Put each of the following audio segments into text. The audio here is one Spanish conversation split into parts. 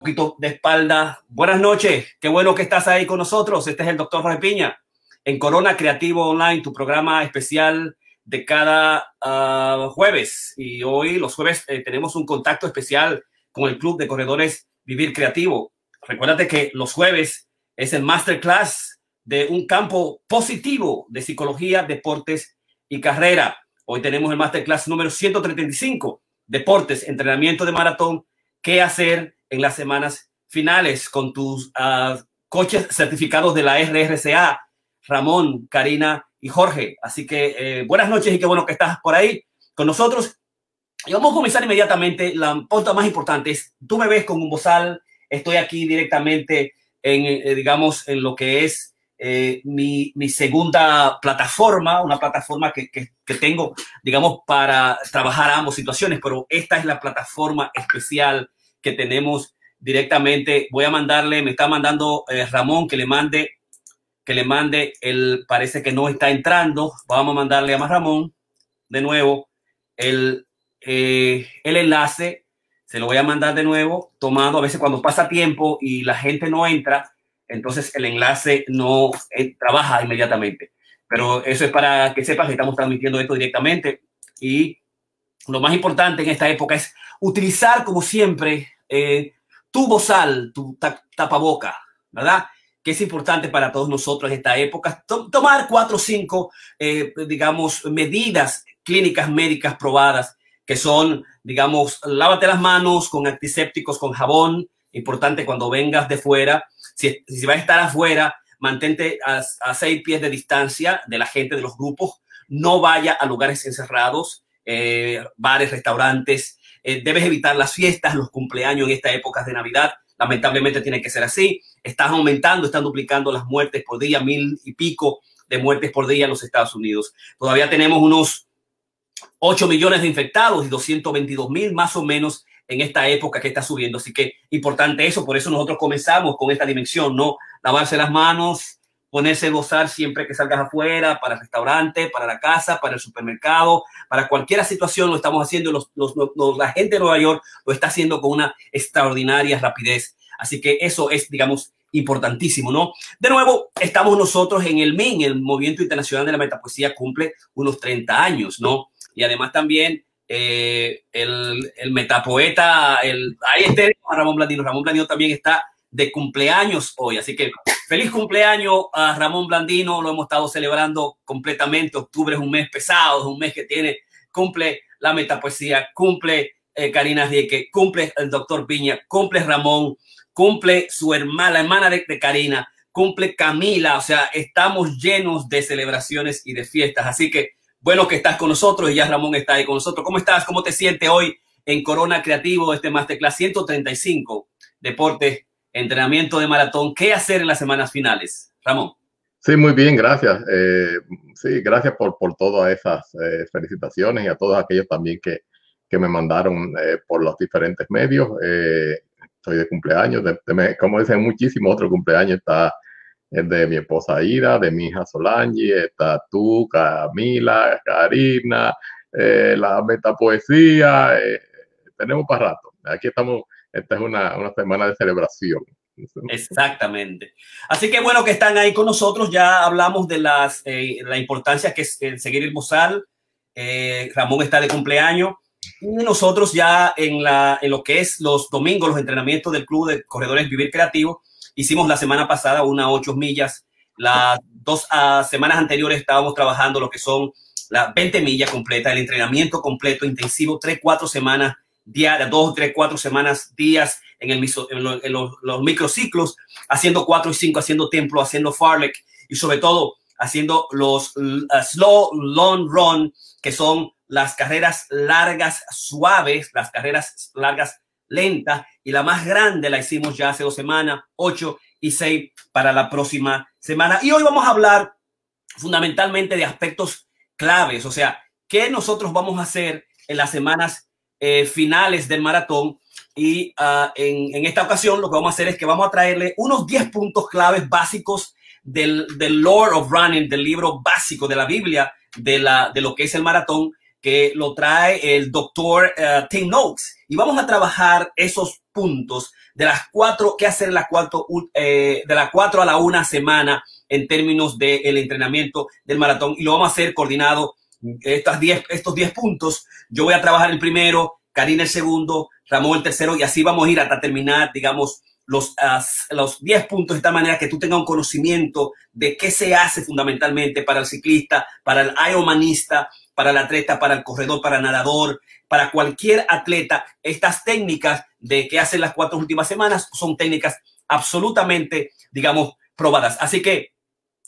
poquito de espalda. Buenas noches, qué bueno que estás ahí con nosotros. Este es el doctor Jorge Piña en Corona Creativo Online, tu programa especial de cada uh, jueves. Y hoy, los jueves, eh, tenemos un contacto especial con el Club de Corredores Vivir Creativo. Recuérdate que los jueves es el masterclass de un campo positivo de psicología, deportes y carrera. Hoy tenemos el masterclass número 135, deportes, entrenamiento de maratón, qué hacer en las semanas finales con tus uh, coches certificados de la RRCA, Ramón, Karina y Jorge. Así que eh, buenas noches y qué bueno que estás por ahí con nosotros. Y vamos a comenzar inmediatamente. La punta más importante es, tú me ves con un bozal, estoy aquí directamente en, eh, digamos, en lo que es eh, mi, mi, segunda plataforma, una plataforma que, que, que, tengo, digamos, para trabajar ambas situaciones, pero esta es la plataforma especial que tenemos directamente. Voy a mandarle, me está mandando eh, Ramón que le mande, que le mande, el, parece que no está entrando. Vamos a mandarle a más Ramón de nuevo el, eh, el enlace. Se lo voy a mandar de nuevo, tomando a veces cuando pasa tiempo y la gente no entra, entonces el enlace no eh, trabaja inmediatamente. Pero eso es para que sepas que estamos transmitiendo esto directamente y lo más importante en esta época es utilizar, como siempre, eh, tu bozal, tu tapaboca, ¿verdad? Que es importante para todos nosotros en esta época. tomar cuatro o cinco, eh, digamos, medidas clínicas médicas probadas, que son, digamos, lávate las manos con antisépticos, con jabón. Importante cuando vengas de fuera. Si, si vas a estar afuera, mantente a, a seis pies de distancia de la gente, de los grupos. No vaya a lugares encerrados eh, bares, restaurantes. Eh, debes evitar las fiestas, los cumpleaños en esta época de Navidad. Lamentablemente tiene que ser así. Están aumentando, están duplicando las muertes por día, mil y pico de muertes por día en los Estados Unidos. Todavía tenemos unos 8 millones de infectados y 222 mil más o menos en esta época que está subiendo. Así que importante eso, por eso nosotros comenzamos con esta dimensión, ¿no? Lavarse las manos, ponerse gozar siempre que salgas afuera, para el restaurante, para la casa, para el supermercado, para cualquier situación lo estamos haciendo. Los, los, los, la gente de Nueva York lo está haciendo con una extraordinaria rapidez. Así que eso es, digamos, importantísimo, ¿no? De nuevo, estamos nosotros en el MIN, el Movimiento Internacional de la Metapoesía cumple unos 30 años, ¿no? Y además también eh, el, el, metapoeta, el, ahí está Ramón Blandino. Ramón Blandino también está de cumpleaños hoy. Así que feliz cumpleaños a Ramón Blandino. Lo hemos estado celebrando completamente. Octubre es un mes pesado, es un mes que tiene, cumple la metapoesía, cumple eh, Karina Rieke, cumple el doctor Piña, cumple Ramón, cumple su hermana, la hermana de, de Karina, cumple Camila. O sea, estamos llenos de celebraciones y de fiestas. Así que bueno que estás con nosotros y ya Ramón está ahí con nosotros. ¿Cómo estás? ¿Cómo te sientes hoy en Corona Creativo, este Masterclass 135, Deportes entrenamiento de maratón, ¿qué hacer en las semanas finales? Ramón. Sí, muy bien, gracias. Eh, sí, gracias por, por todas esas eh, felicitaciones y a todos aquellos también que, que me mandaron eh, por los diferentes medios. estoy de cumpleaños, como dicen muchísimos otros cumpleaños, está el de mi esposa Ida, de mi hija Solange, está tú, Camila, Karina, la metapoesía, tenemos para rato. Aquí estamos esta es una, una semana de celebración. Exactamente. Así que bueno que están ahí con nosotros. Ya hablamos de las, eh, la importancia que es seguir el bozal. Eh, Ramón está de cumpleaños. Y nosotros ya en, la, en lo que es los domingos, los entrenamientos del Club de Corredores Vivir Creativo, hicimos la semana pasada una ocho millas. Las dos uh, semanas anteriores estábamos trabajando lo que son las 20 millas completas, el entrenamiento completo, intensivo, tres, cuatro semanas diarias, dos, tres, cuatro semanas, días en, el, en, lo, en los, los, microciclos, haciendo cuatro y cinco, haciendo templo, haciendo farlek y sobre todo haciendo los uh, slow long run, que son las carreras largas suaves, las carreras largas lentas y la más grande la hicimos ya hace dos semanas, ocho y seis para la próxima semana. Y hoy vamos a hablar fundamentalmente de aspectos claves, o sea, qué nosotros vamos a hacer en las semanas eh, finales del maratón. Y uh, en, en, esta ocasión lo que vamos a hacer es que vamos a traerle unos 10 puntos claves básicos del, del Lord of Running, del libro básico de la Biblia, de, la, de lo que es el maratón. que lo trae el doctor uh, Tim Noakes. Y vamos a trabajar esos puntos de las cuatro, qué hacer las cuatro, eh, de las cuatro a la una semana en términos del entrenamiento del maratón. Y lo vamos a hacer coordinado estas diez, estos 10 puntos. Yo voy a trabajar el primero, Karina el segundo, Ramón el tercero, y así vamos a ir hasta terminar, digamos, los, uh, los 10 puntos de esta manera que tú tengas un conocimiento de qué se hace fundamentalmente para el ciclista, para el ironmanista, para el atleta, para el corredor, para el nadador, para cualquier atleta. Estas técnicas de que hacen las cuatro últimas semanas son técnicas absolutamente, digamos, probadas. Así que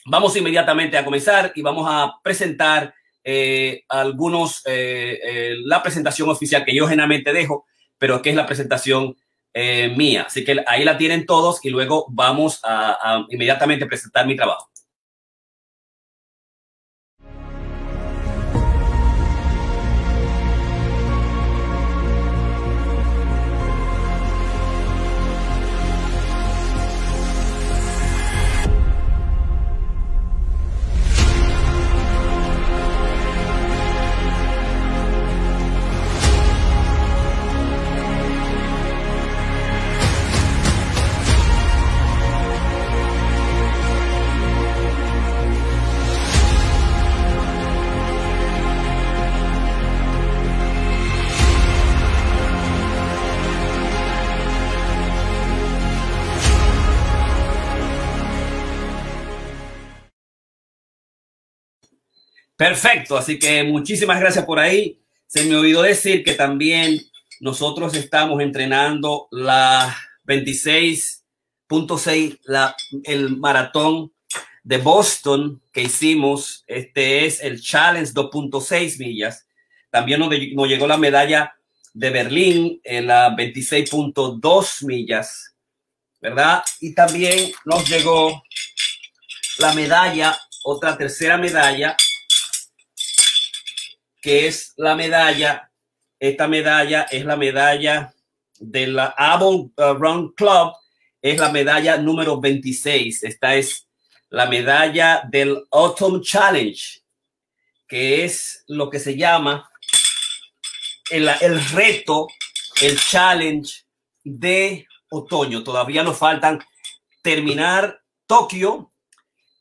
vamos inmediatamente a comenzar y vamos a presentar eh, algunos, eh, eh, la presentación oficial que yo generalmente dejo, pero que es la presentación eh, mía. Así que ahí la tienen todos y luego vamos a, a inmediatamente presentar mi trabajo. Perfecto, así que muchísimas gracias por ahí. Se me olvidó decir que también nosotros estamos entrenando la 26.6, la, el maratón de Boston que hicimos. Este es el Challenge 2.6 millas. También nos, nos, llegó la medalla de Berlín en la 26.2 millas, ¿verdad? Y también nos llegó la medalla, otra tercera medalla que es la medalla. Esta medalla es la medalla de la Avon uh, Run Club, es la medalla número 26. Esta es la medalla del Autumn Challenge, que es lo que se llama el, el reto, el challenge de otoño. Todavía nos faltan terminar Tokio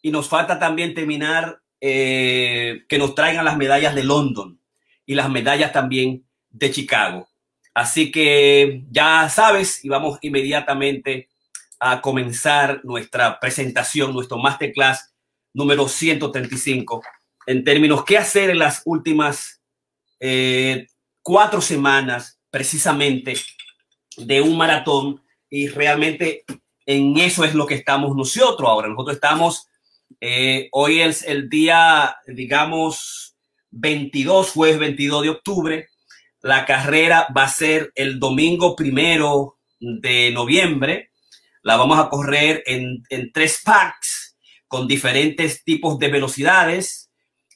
y nos falta también terminar eh, que nos traigan las medallas de London y las medallas también de Chicago. Así que ya sabes y vamos inmediatamente a comenzar nuestra presentación, nuestro masterclass número 135 en términos qué hacer en las últimas eh, cuatro semanas precisamente de un maratón y realmente en eso es lo que estamos nosotros ahora. Nosotros estamos eh, hoy es el día, digamos, 22, jueves 22 de octubre. La carrera va a ser el domingo primero de noviembre. La vamos a correr en, en tres packs con diferentes tipos de velocidades.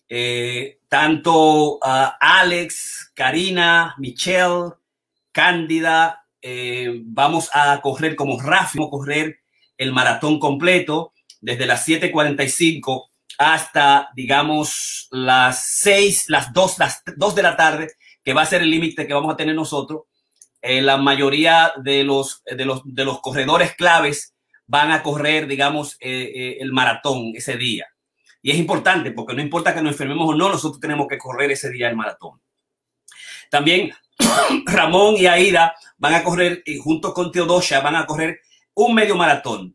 Eh, tanto uh, Alex, Karina, Michelle, Cándida, eh, vamos a correr como Rafa, vamos a correr el maratón completo desde las 7:45 hasta, digamos, las 6, las 2, las 2 de la tarde, que va a ser el límite que vamos a tener nosotros. Eh, la mayoría de los, de, los, de los corredores claves van a correr, digamos, eh, eh, el maratón ese día. Y es importante porque no importa que nos enfermemos o no, nosotros tenemos que correr ese día el maratón. También Ramón y Aida van a correr, y junto con Teodosia, van a correr un medio maratón.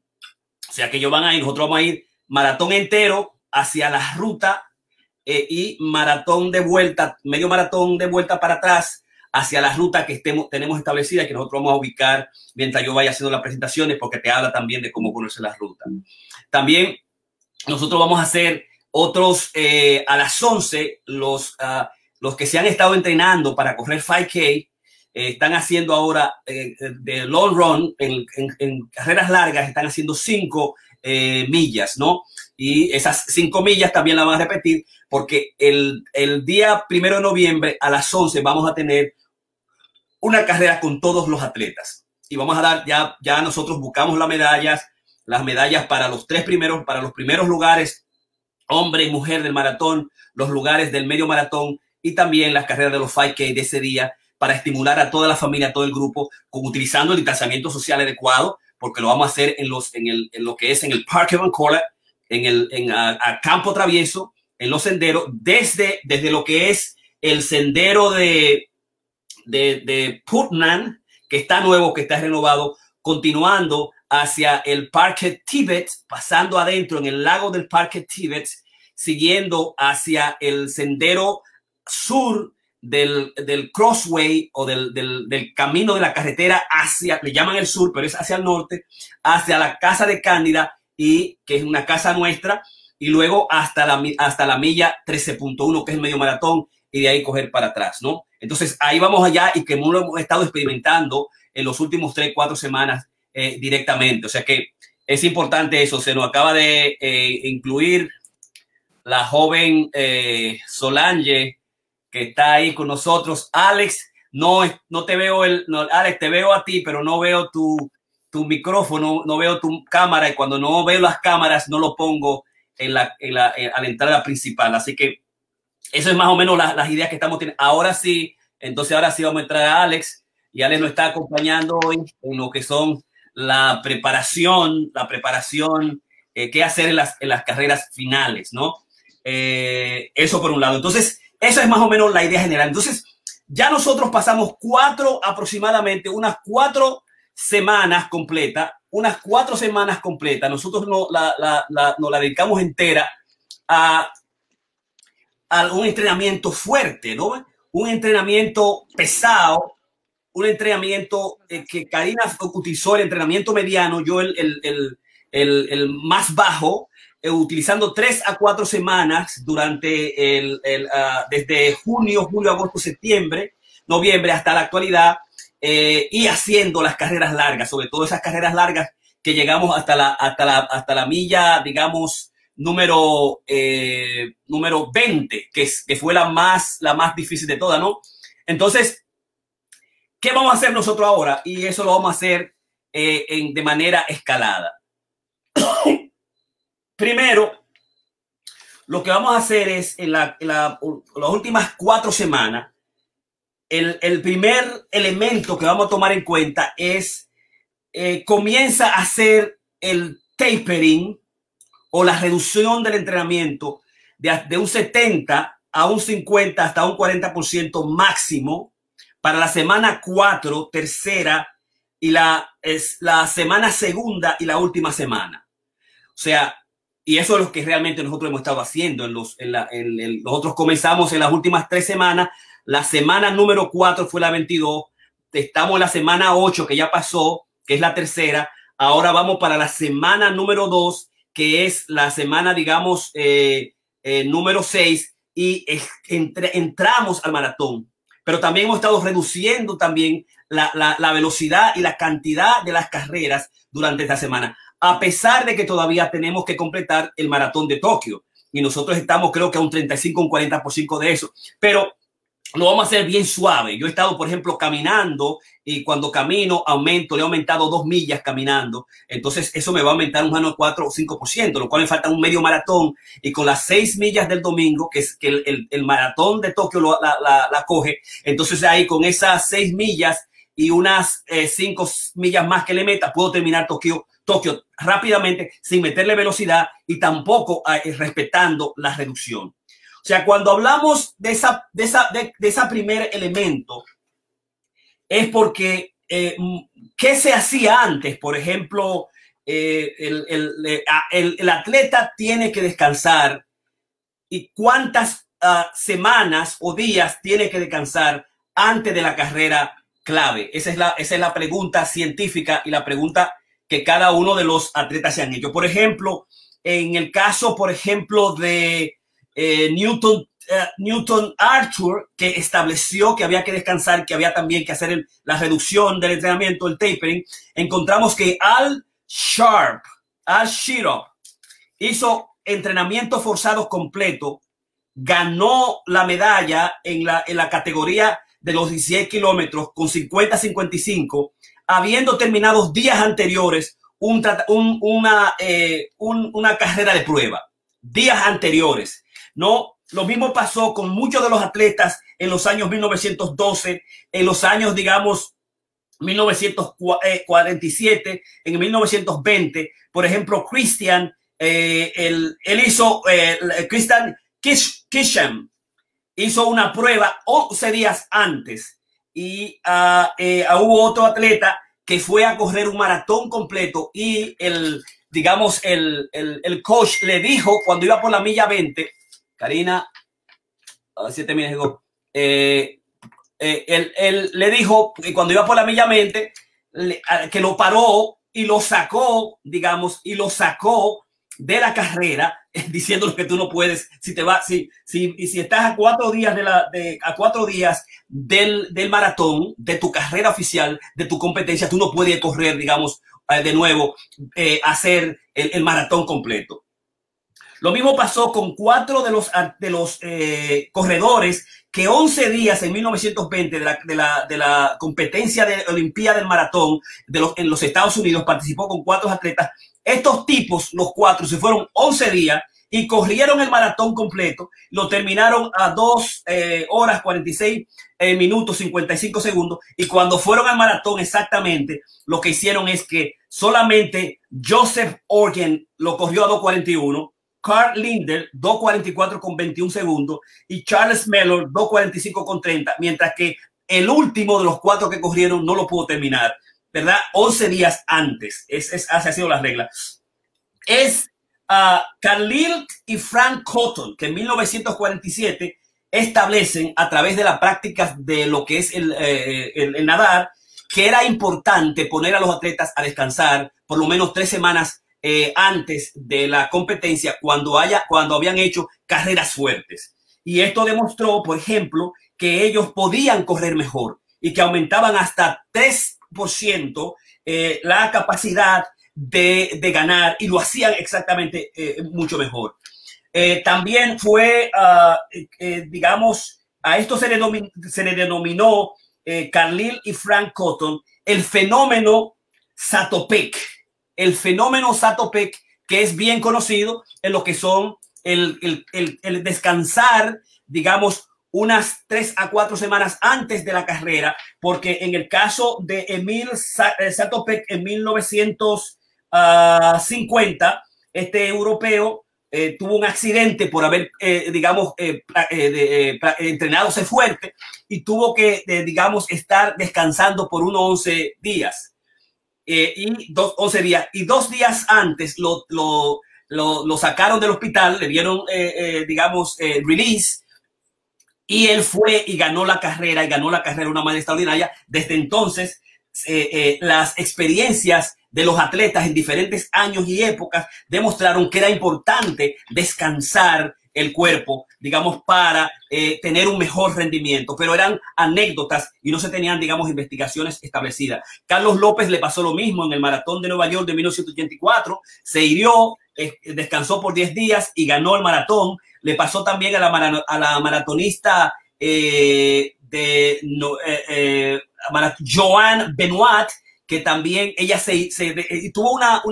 O sea que ellos van a ir, nosotros vamos a ir maratón entero hacia la ruta eh, y maratón de vuelta, medio maratón de vuelta para atrás hacia la ruta que estemos, tenemos establecida que nosotros vamos a ubicar mientras yo vaya haciendo las presentaciones porque te habla también de cómo conocer la ruta. También nosotros vamos a hacer otros eh, a las 11, los, uh, los que se han estado entrenando para correr 5K, eh, están haciendo ahora eh, de long run, en, carreras largas, están haciendo cinco eh, millas, ¿no? Y esas cinco millas también las van a repetir porque el, el día primero de noviembre a las 11 vamos a tener una carrera con todos los atletas. Y vamos a dar, ya, ya nosotros buscamos las medallas, las medallas para los tres primeros, para los primeros lugares, hombre y mujer del maratón, los lugares del medio maratón y también las carreras de los 5K de ese día para estimular a toda la familia, a todo el grupo, con, utilizando el distanciamiento social adecuado, porque lo vamos a hacer en, los, en, el, en lo que es en el Parque Vancouver, en el en, a, Campo Travieso, en los senderos, desde, desde lo que es el sendero de, de, de Putnam, que está nuevo, que está renovado, continuando hacia el Parque Tibet, pasando adentro en el lago del Parque Tibet, siguiendo hacia el sendero sur del, del crossway o del, del, del, camino de la carretera hacia, le llaman el sur, pero es hacia el norte, hacia la casa de Cándida y que es una casa nuestra, y luego hasta la, hasta la milla 13.1, que es el medio maratón, y de ahí coger para atrás, ¿no? Entonces ahí vamos allá y que lo hemos estado experimentando en los últimos tres, cuatro semanas eh, directamente. O sea que es importante eso. Se nos acaba de eh, incluir la joven eh, Solange que está ahí con nosotros. Alex, no, no te veo el, no, Alex, te veo a ti, pero no veo tu, tu micrófono, no veo tu cámara y cuando no veo las cámaras no lo pongo en la, en la, eh, a la entrada principal. Así que eso es más o menos la, las ideas que estamos teniendo. Ahora sí, entonces ahora sí vamos a entrar a Alex y Alex nos está acompañando hoy en lo que son la preparación, la preparación, eh, qué hacer en las, en las carreras finales, ¿no? Eh, eso por un lado. Entonces, esa es más o menos la idea general. Entonces, ya nosotros pasamos cuatro aproximadamente, unas cuatro semanas completas, unas cuatro semanas completas. Nosotros no la, la, la, nos la dedicamos entera a, un entrenamiento fuerte, ¿no? Un entrenamiento pesado, un entrenamiento eh, que Karina utilizó el entrenamiento mediano, yo el, el, el, el más bajo, eh, utilizando tres a cuatro semanas durante el, uh, desde junio, julio, agosto, septiembre, noviembre hasta la actualidad eh, y haciendo las carreras largas, sobre todo esas carreras largas que llegamos hasta la, hasta la, hasta la milla, digamos, número, eh, número 20, que, es, que fue la más, la más difícil de todas, ¿no? Entonces, ¿qué vamos a hacer nosotros ahora? Y eso lo vamos a hacer en, de manera escalada. Primero, lo que vamos a hacer es en, la, las últimas cuatro semanas, el, primer elemento que vamos a tomar en cuenta es, eh, comienza a hacer el tapering o la reducción del entrenamiento de, de un 70 a un 50 hasta un 40% máximo para la semana 4, tercera y la, es la semana segunda y la última semana. O sea, y eso es lo que realmente nosotros hemos estado haciendo. En los, en la, en, nosotros comenzamos en las últimas tres semanas. La semana número cuatro fue la 22. Estamos en la semana 8 que ya pasó, que es la tercera. Ahora vamos para la semana número dos, que es la semana, digamos, eh, eh, número 6 y entre, entramos al maratón. Pero también hemos estado reduciendo también la, la velocidad y la cantidad de las carreras durante esta semana a pesar de que todavía tenemos que completar el maratón de Tokio. Y nosotros estamos creo que a un 35, un 40% de eso. Pero lo vamos a hacer bien suave. Yo he estado, por ejemplo, caminando y cuando camino aumento, le he aumentado dos millas caminando. Entonces eso me va a aumentar un 4 o 5%, lo cual me falta un medio maratón. Y con las seis millas del domingo, que es que el, maratón de Tokio lo, la, coge, entonces ahí con esas seis millas y unas eh, cinco millas más que le meta, puedo terminar Tokio Tokio rápidamente sin meterle velocidad y tampoco eh, respetando la reducción. O sea, cuando hablamos de esa, de esa, de, ese primer elemento, es porque eh, ¿qué se hacía antes? Por ejemplo, eh, el, el, el, el, atleta tiene que descansar y cuántas uh, semanas o días tiene que descansar antes de la carrera clave. Esa es la, esa es la pregunta científica y la pregunta que cada uno de los atletas se han hecho. Por ejemplo, en el caso, por ejemplo, de eh, Newton, uh, Newton Arthur, que estableció que había que descansar, que había también que hacer el, la reducción del entrenamiento, el tapering, encontramos que Al Sharp, Al Shiro, hizo entrenamiento forzado completo, ganó la medalla en la, en la categoría de los 16 kilómetros con 50-55 habiendo terminado días anteriores un, un, una, eh, un, una carrera de prueba, días anteriores, ¿no? Lo mismo pasó con muchos de los atletas en los años 1912, en los años, digamos, 1947, en 1920. Por ejemplo, Christian, eh, él, hizo, eh, Christian Kisham hizo una prueba 11 días antes y uh, hubo otro atleta que fue a correr un maratón completo y el, digamos, el, el, el coach le dijo cuando iba por la milla 20, Karina, siete millas, eh, eh, él, le dijo que cuando iba por la milla 20, que lo paró y lo sacó, digamos, y lo sacó de la carrera diciendo que tú no puedes, si te vas, si, si, y si estás a cuatro días de la, de, a cuatro días del, del maratón, de tu carrera oficial, de tu competencia, tú no puedes correr, digamos, eh, de nuevo, eh, hacer el, el, maratón completo. Lo mismo pasó con cuatro de los, de los eh, corredores que 11 días en 1920 de la, de la, de la competencia de Olimpíada del Maratón de los, en los Estados Unidos participó con cuatro atletas estos tipos, los cuatro, se fueron 11 días y corrieron el maratón completo. Lo terminaron a 2 eh, horas 46 eh, minutos 55 segundos. Y cuando fueron al maratón exactamente, lo que hicieron es que solamente Joseph Orgen lo corrió a 2.41. Carl Linder, 2.44 con 21 segundos, y Charles Mellor, 2.45 con 30, mientras que el último de los cuatro que corrieron no lo pudo terminar. ¿Verdad? 11 días antes. Es, es, así ha sido la regla. Es uh, Khalil y Frank Cotton, que en 1947 establecen a través de las prácticas de lo que es el, eh, el, el, nadar, que era importante poner a los atletas a descansar por lo menos tres semanas eh, antes de la competencia cuando, haya, cuando habían hecho carreras fuertes. Y esto demostró, por ejemplo, que ellos podían correr mejor y que aumentaban hasta tres eh, la capacidad de, de, ganar y lo hacían exactamente eh, mucho mejor. Eh, también fue, uh, digamos, a esto se le, se le denominó Carlil y Frank Cotton el fenómeno Satopec. El fenómeno Satopec que es bien conocido en lo que son el, el, el descansar, digamos, unas tres a cuatro semanas antes de la carrera, porque en el caso de Emil eh, Satopek en 1950, este europeo eh, tuvo un accidente por haber, eh, digamos, eh, eh, entrenado fuerte y tuvo que, digamos, estar descansando por unos 11 días. y dos, 11 días. Y dos días antes lo, lo, lo, lo sacaron del hospital, le dieron, digamos, release y él fue y ganó la carrera y ganó la carrera de una manera extraordinaria. Desde entonces, eh, eh, las experiencias de los atletas en diferentes años y épocas demostraron que era importante descansar el cuerpo, digamos, para eh, tener un mejor rendimiento, pero eran anécdotas y no se tenían, digamos, investigaciones establecidas. Carlos López le pasó lo mismo en el maratón de Nueva York de 1984, se hirió, descansó por 10 días y ganó el maratón le pasó también a la, a la maratonista eh, eh, eh, Joan Benoit, que también ella se, se tuvo una,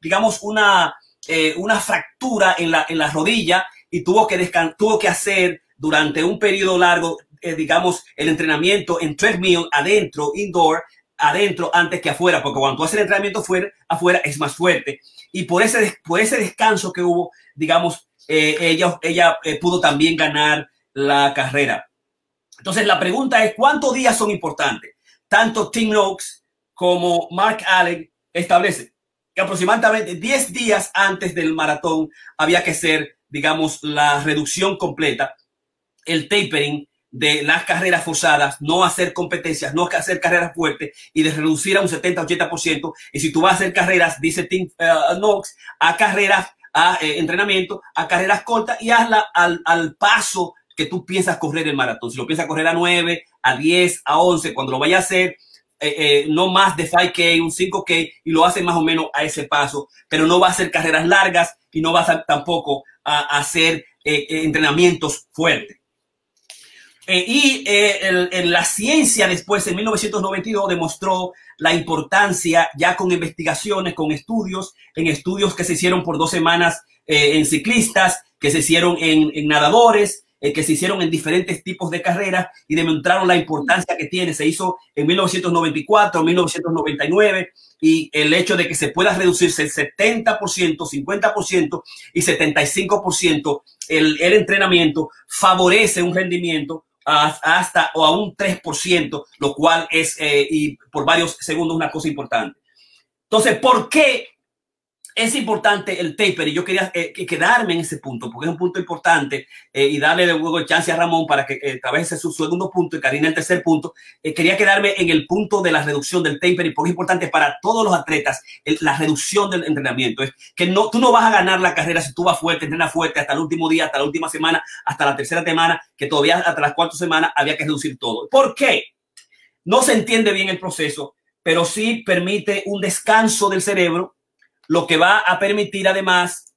digamos, una, eh, una fractura en la, rodilla y tuvo que, tuvo que hacer durante un periodo largo, eh, digamos, el entrenamiento en treadmill adentro, indoor, adentro antes que afuera, porque cuando tú haces el entrenamiento fuera, afuera es más fuerte. Y por ese, por ese descanso que hubo, digamos, eh, ella, ella eh, pudo también ganar la carrera. Entonces, la pregunta es, ¿cuántos días son importantes? Tanto Tim Noakes como Mark Allen establecen que aproximadamente 10 días antes del maratón había que ser, digamos, la reducción completa, el tapering de las carreras forzadas, no hacer competencias, no hacer carreras fuertes y de reducir a un 70-80%. Y si tú vas a hacer carreras, dice Tim uh, Knox, a carreras a eh, entrenamiento, a carreras cortas y hazla al, al, paso que tú piensas correr el maratón. Si lo piensas correr a 9, a 10, a 11, cuando lo vayas a hacer, eh, no más de 5K, un 5K, y lo haces más o menos a ese paso, pero no va a hacer carreras largas y no vas a, tampoco a, hacer entrenamientos fuertes. Eh, y eh, el, la ciencia después, en 1992, demostró la importancia ya con investigaciones, con estudios, en estudios que se hicieron por dos semanas eh, en ciclistas, que se hicieron en, en nadadores, eh, que se hicieron en diferentes tipos de carreras y demostraron la importancia que tiene. Se hizo en 1994, 1999 y el hecho de que se pueda reducirse el 70%, 50% y 75% el, el entrenamiento favorece un rendimiento hasta o a un 3%, lo cual es, eh, y por varios segundos, una cosa importante. Entonces, ¿por qué es importante el taper y yo quería eh, quedarme en ese punto porque es un punto importante eh, y darle de nuevo chance a Ramón para que eh, ese su segundo punto y Karina el tercer punto. Eh, quería quedarme en el punto de la reducción del taper y porque es importante para todos los atletas la reducción del entrenamiento. Es que no, tú no vas a ganar la carrera si tú vas fuerte, entrenas fuerte hasta el último día, hasta la última semana, hasta la tercera semana, que todavía hasta las cuatro semanas había que reducir todo. ¿Por qué? No se entiende bien el proceso, pero sí permite un descanso del cerebro lo que va a permitir además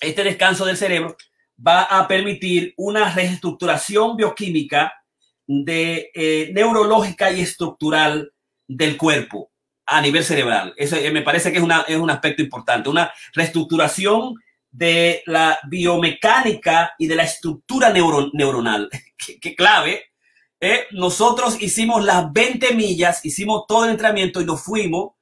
este descanso del cerebro va a permitir una reestructuración bioquímica de eh, neurológica y estructural del cuerpo a nivel cerebral. Eso eh, me parece que es, una, es un aspecto importante, una reestructuración de la biomecánica y de la estructura neuronal. Qué clave. Eh, nosotros hicimos las 20 millas, hicimos todo el entrenamiento y nos fuimos,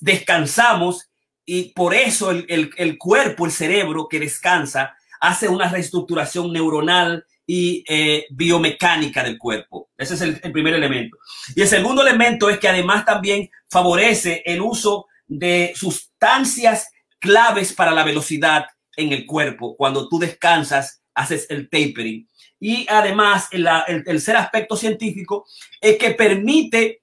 descansamos y por eso el, cuerpo, el cerebro que descansa, hace una reestructuración neuronal y eh, biomecánica del cuerpo. Ese es el, primer elemento. Y el segundo elemento es que además también favorece el uso de sustancias claves para la velocidad en el cuerpo. Cuando tú descansas, haces el tapering. Y además, el, el tercer aspecto científico es que permite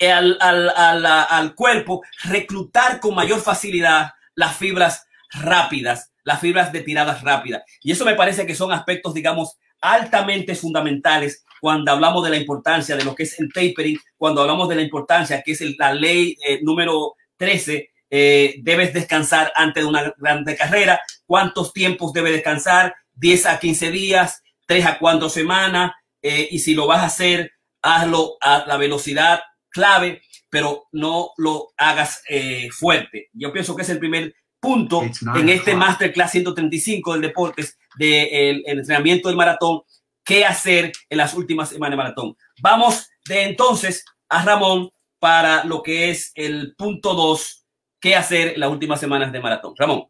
al, al, al, cuerpo reclutar con mayor facilidad las fibras rápidas, las fibras de tiradas rápidas. Y eso me parece que son aspectos, digamos, altamente fundamentales cuando hablamos de la importancia de lo que es el tapering, cuando hablamos de la importancia que es la ley eh, número 13, eh, debes descansar antes de una grande carrera, cuántos tiempos debe descansar, 10 a 15 días, 3 a 4 semanas, eh, y si lo vas a hacer, hazlo a la velocidad clave, pero no lo hagas eh, fuerte. Yo pienso que es el primer punto en este Masterclass 135 del deportes del entrenamiento del maratón, qué hacer en las últimas semanas de maratón. Vamos de entonces a Ramón para lo que es el punto 2, qué hacer en las últimas semanas de maratón. Ramón.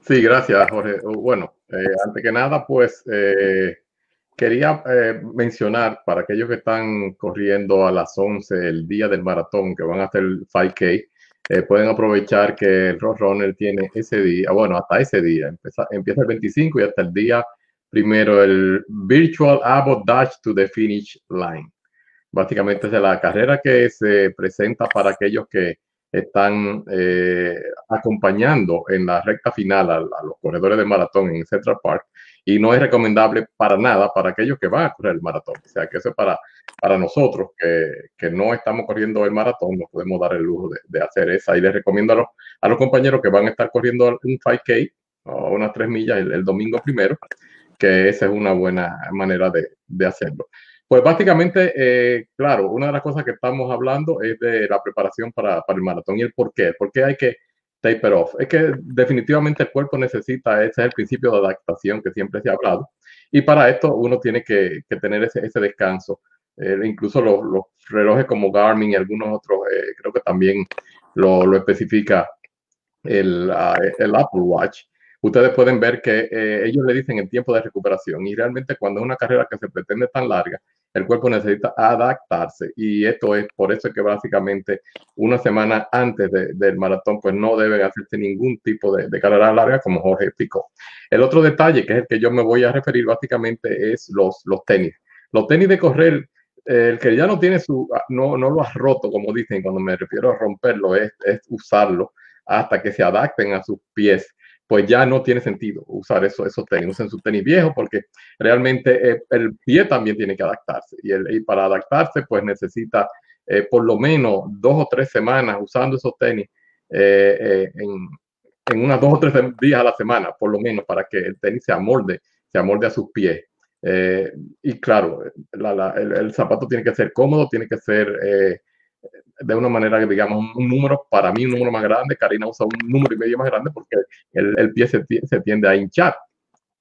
Sí, gracias, Jorge. Bueno, eh, antes que nada, pues eh, Quería eh, mencionar para aquellos que están corriendo a las 11 el día del maratón, que van a hacer el 5K, eh, pueden aprovechar que el Roadrunner tiene ese día, bueno, hasta ese día, empieza, empieza el 25 y hasta el día primero, el Virtual Abbott Dash to the Finish Line. Básicamente es la carrera que se presenta para aquellos que están eh, acompañando en la recta final a, a, los corredores de maratón en Central Park y no es recomendable para nada para aquellos que van a correr el maratón. O sea, que eso es para, para nosotros que, que no estamos corriendo el maratón, no podemos dar el lujo de, de, hacer esa. Y les recomiendo a los, a los compañeros que van a estar corriendo un 5K o unas 3 millas el, el, domingo primero, que esa es una buena manera de, de hacerlo. Pues básicamente, eh, claro, una de las cosas que estamos hablando es de la preparación para, para el maratón y el por qué. ¿Por qué hay que taper off. Es que definitivamente el cuerpo necesita, ese es el principio de adaptación que siempre se ha hablado. Y para esto uno tiene que, tener ese, descanso. Eh, incluso los, relojes como Garmin y algunos otros, eh, creo que también lo, especifica el, uh, el, Apple Watch. Ustedes pueden ver que eh, ellos le dicen el tiempo de recuperación y realmente cuando es una carrera que se pretende tan larga, el cuerpo necesita adaptarse y esto es por eso que básicamente una semana antes de, del maratón pues no deben hacerse ningún tipo de, de, carrera larga como Jorge explicó. El otro detalle que es el que yo me voy a referir básicamente es los, los tenis. Los tenis de correr, eh, el que ya no tiene su, no, no lo has roto como dicen cuando me refiero a romperlo, es, es usarlo hasta que se adapten a sus pies pues ya no tiene sentido usar eso, esos tenis. Usen sus tenis viejos porque realmente eh, el pie también tiene que adaptarse y, el, y para adaptarse pues necesita eh, por lo menos dos o tres semanas usando esos tenis eh, en, en, unas dos o tres días a la semana, por lo menos para que el tenis se amolde, se amolde a sus pies. y claro, la, la, el, el, zapato tiene que ser cómodo, tiene que ser de una manera, digamos, un número, para mí un número más grande, Karina usa un número y medio más grande porque el, pie se, tiende a hinchar,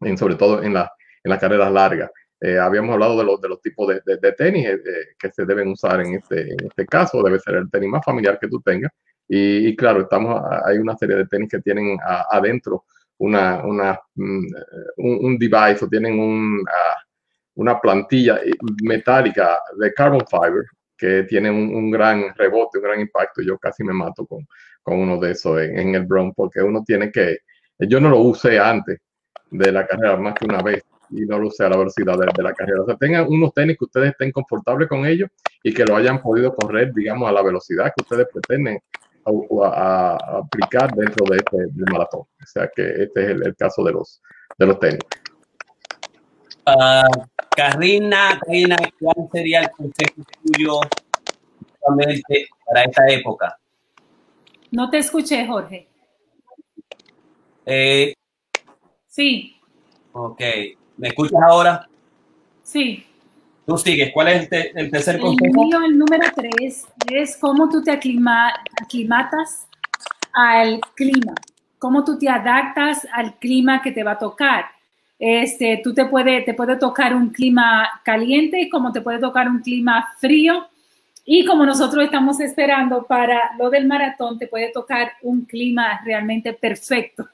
en, sobre todo en, la, en las carreras largas. Eh, habíamos hablado de los, de los tipos de, de, tenis eh, que se deben usar en este, en este caso, debe ser el tenis más familiar que tú tengas. Y, claro, estamos, hay una serie de tenis que tienen adentro una, una mm, un, device o tienen un, una plantilla metálica de carbon fiber que tiene un, gran rebote, un gran impacto. Yo casi me mato con, con uno de esos en, el Bronx porque uno tiene que, yo no lo usé antes de la carrera más que una vez y no lo usé a la velocidad de, la carrera. O sea, tengan unos tenis que ustedes estén confortables con ellos y que lo hayan podido correr, digamos, a la velocidad que ustedes pretenden a, aplicar dentro de este maratón. O sea que este es el, caso de los, de los tenis. Uh, Karina, Karina, ¿cuál sería el consejo tuyo para esta época? No te escuché, Jorge. Eh, sí. Ok. ¿Me escuchas ahora? Sí. Tú sigues. ¿Cuál es el, tercer consejo? El, el número tres es cómo tú te aclimatas al clima, cómo tú te adaptas al clima que te va a tocar. Este, tú te puede, te puede tocar un clima caliente, como te puede tocar un clima frío. Y como nosotros estamos esperando para lo del maratón, te puede tocar un clima realmente perfecto.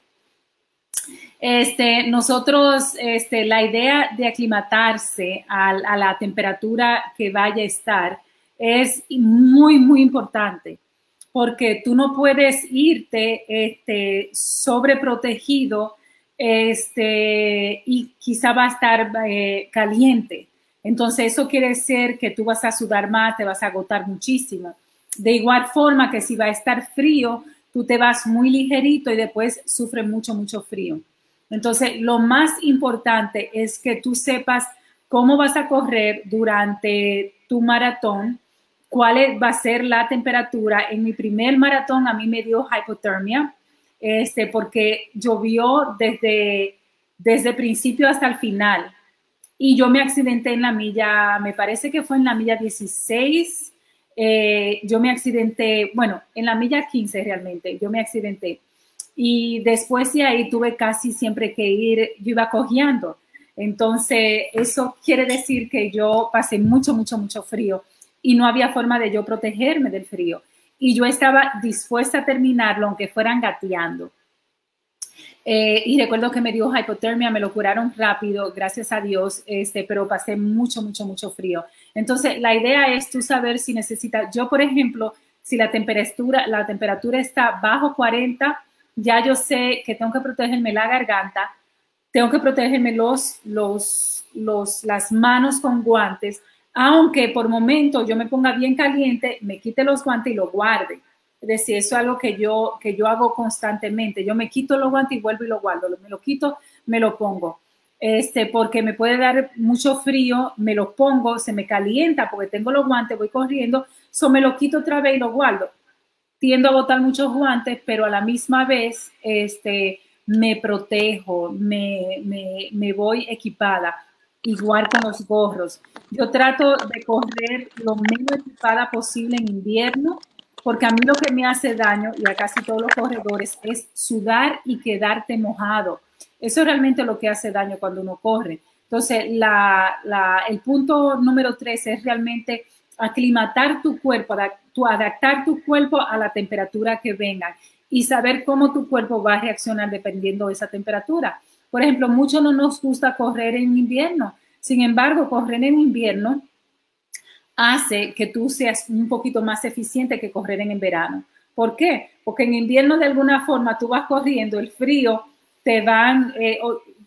Este, nosotros, este, la idea de aclimatarse a, la temperatura que vaya a estar es muy, muy importante porque tú no puedes irte este, sobreprotegido este, y quizá va a estar eh, caliente. Entonces eso quiere decir que tú vas a sudar más, te vas a agotar muchísimo. De igual forma que si va a estar frío, tú te vas muy ligerito y después sufre mucho, mucho frío. Entonces, lo más importante es que tú sepas cómo vas a correr durante tu maratón, cuál va a ser la temperatura. En mi primer maratón a mí me dio hipotermia, este, porque llovió desde, desde principio hasta el final. Y yo me accidenté en la milla, me parece que fue en la milla 16. Eh, yo me accidenté, bueno, en la milla 15 realmente, yo me accidenté y después de ahí tuve casi siempre que ir, yo iba cogiendo. Entonces, eso quiere decir que yo pasé mucho, mucho, mucho frío y no había forma de yo protegerme del frío. Y yo estaba dispuesta a terminarlo aunque fueran gateando. Eh, y recuerdo que me dio hipotermia, me lo curaron rápido, gracias a Dios, este, pero pasé mucho, mucho, mucho frío. Entonces, la idea es tú saber si necesitas, yo por ejemplo, si la temperatura, la temperatura está bajo 40, ya yo sé que tengo que protegerme la garganta, tengo que protegerme los, los, los, las manos con guantes, aunque por momento yo me ponga bien caliente, me quite los guantes y lo guarde. Es decir, eso es algo que yo, que yo hago constantemente. Yo me quito los guantes y vuelvo y lo guardo. Me lo quito, me lo pongo. Este, porque me puede dar mucho frío, me lo pongo, se me calienta porque tengo los guantes, voy corriendo, so me lo quito otra vez y lo guardo tiendo a botar muchos guantes, pero a la misma vez este, me protejo, me, me, voy equipada, igual con los gorros. Yo trato de correr lo menos equipada posible en invierno, porque a mí lo que me hace daño, y a casi todos los corredores, es sudar y quedarte mojado. Eso es realmente lo que hace daño cuando uno corre. Entonces, la, el punto número tres es realmente aclimatar tu cuerpo, adaptar tu cuerpo a la temperatura que venga y saber cómo tu cuerpo va a reaccionar dependiendo de esa temperatura. Por ejemplo, mucho no nos gusta correr en invierno. Sin embargo, correr en invierno hace que tú seas un poquito más eficiente que correr en verano. ¿Por qué? Porque en invierno de alguna forma tú vas corriendo, el frío te van, eh,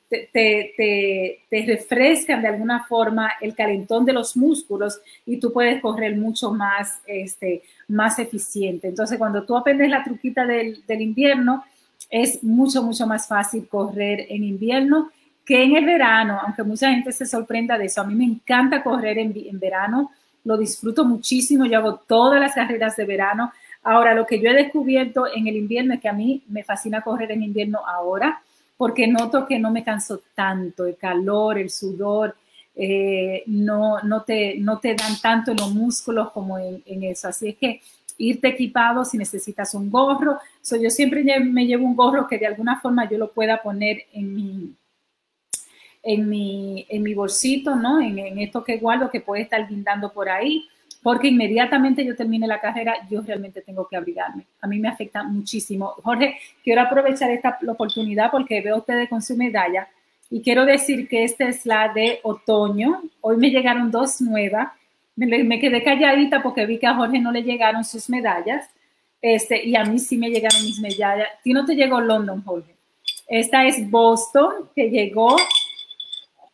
te, refrescan de alguna forma el calentón de los músculos y tú puedes correr mucho más, este, más eficiente. Entonces, cuando tú aprendes la truquita del, invierno, es mucho, mucho más fácil correr en invierno que en el verano, aunque mucha gente se sorprenda de eso. A mí me encanta correr en, en verano, lo disfruto muchísimo, yo hago todas las carreras de verano. Ahora, lo que yo he descubierto en el invierno es que a mí me fascina correr en invierno ahora porque noto que no me canso tanto, el calor, el sudor, eh, no, no, te, no te dan tanto en los músculos como en, eso. Así es que irte equipado si necesitas un gorro. So, yo siempre me llevo un gorro que de alguna forma yo lo pueda poner en mi, en mi, en mi bolsito, ¿no? En, en esto que guardo que puede estar guindando por ahí porque inmediatamente yo termine la carrera, yo realmente tengo que abrigarme. A mí me afecta muchísimo. Jorge, quiero aprovechar esta oportunidad porque veo ustedes con su medalla y quiero decir que esta es la de otoño. Hoy me llegaron dos nuevas. Me, quedé calladita porque vi que a Jorge no le llegaron sus medallas. Este, y a mí sí me llegaron mis medallas. ¿A ti no te llegó London, Jorge? Esta es Boston, que llegó.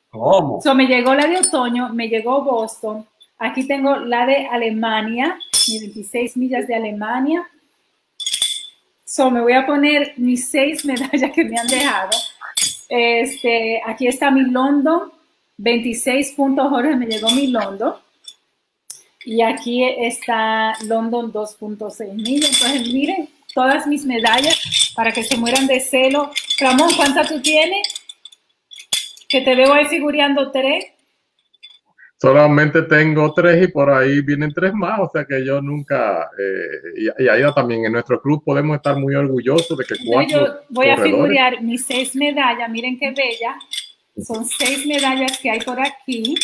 ¿Cómo? So, me llegó la de otoño, me llegó Boston Aquí tengo la de Alemania, mis 26 millas de Alemania. So, me voy a poner mis seis medallas que me han dejado. Este, aquí está mi London, 26 puntos, Jorge, me llegó mi London. Y aquí está London 2.6 millas. Entonces, miren todas mis medallas para que se mueran de celo. Ramón, ¿cuántas tú tienes? Que te veo ahí figureando tres. Solamente tengo tres y por ahí vienen tres más, o sea que yo nunca, eh, y, ahí también en nuestro club podemos estar muy orgullosos de que cuatro. Yo voy a figurar mis seis medallas, miren qué bella, son seis medallas que hay por aquí.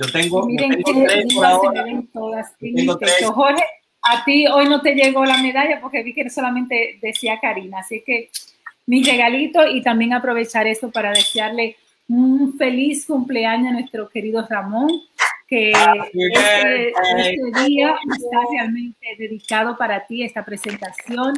Yo tengo, miren qué tres se ven todas. Tengo tres. Jorge, a ti hoy no te llegó la medalla porque vi que solamente decía Karina, así que mi regalito y también aprovechar esto para desearle un feliz cumpleaños a nuestro querido Ramón, que este, este, día está realmente dedicado para ti, esta presentación.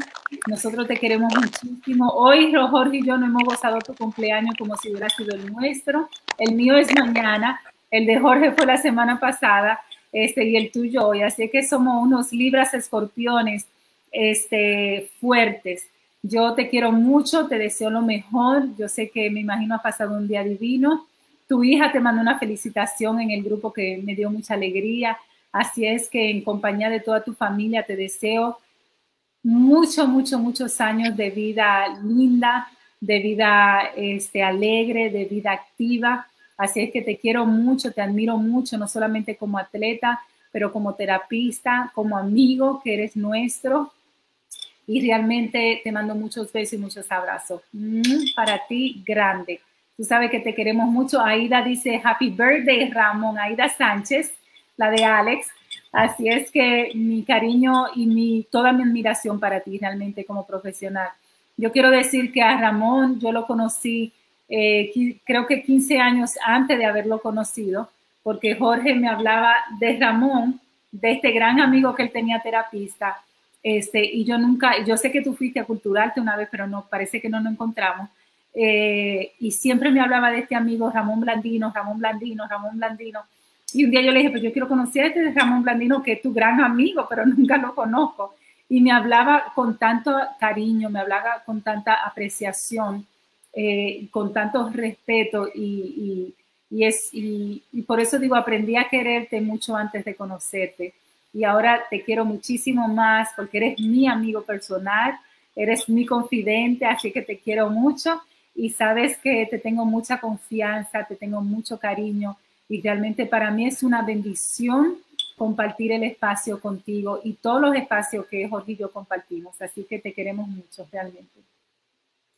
Nosotros te queremos muchísimo. Hoy Jorge y yo no hemos gozado tu cumpleaños como si hubiera sido el nuestro. El mío es mañana, el de Jorge fue la semana pasada este, y el tuyo hoy. Así que somos unos libras escorpiones este, fuertes yo te quiero mucho, te deseo lo mejor. Yo sé que me imagino ha pasado un día divino. Tu hija te mandó una felicitación en el grupo que me dio mucha alegría. Así es que en compañía de toda tu familia te deseo mucho, mucho, muchos años de vida linda, de vida este, alegre, de vida activa. Así es que te quiero mucho, te admiro mucho, no solamente como atleta, pero como terapista, como amigo que eres nuestro y realmente te mando muchos besos y muchos abrazos. Mm, para ti, grande. Tú sabes que te queremos mucho. Aida dice Happy Birthday, Ramón. Aida Sánchez, la de Alex. Así es que mi cariño y mi, toda mi admiración para ti realmente como profesional. Yo quiero decir que a Ramón yo lo conocí eh, creo que 15 años antes de haberlo conocido, porque Jorge me hablaba de Ramón, de este gran amigo que él tenía terapista, este, y yo nunca, yo sé que tú fuiste a Culturarte una vez, pero no, parece que no nos encontramos. Eh, y siempre me hablaba de este amigo Ramón Blandino, Ramón Blandino, Ramón Blandino. Y un día yo le dije, pues yo quiero conocer a este Ramón Blandino, que es tu gran amigo, pero nunca lo conozco. Y me hablaba con tanto cariño, me hablaba con tanta apreciación, eh, con tanto respeto y, y, y es, y, y por eso digo, aprendí a quererte mucho antes de conocerte. Y ahora te quiero muchísimo más porque eres mi amigo personal, eres mi confidente, así que te quiero mucho. Y sabes que te tengo mucha confianza, te tengo mucho cariño. Y realmente para mí es una bendición compartir el espacio contigo y todos los espacios que Jorge y yo compartimos, así que te queremos mucho realmente.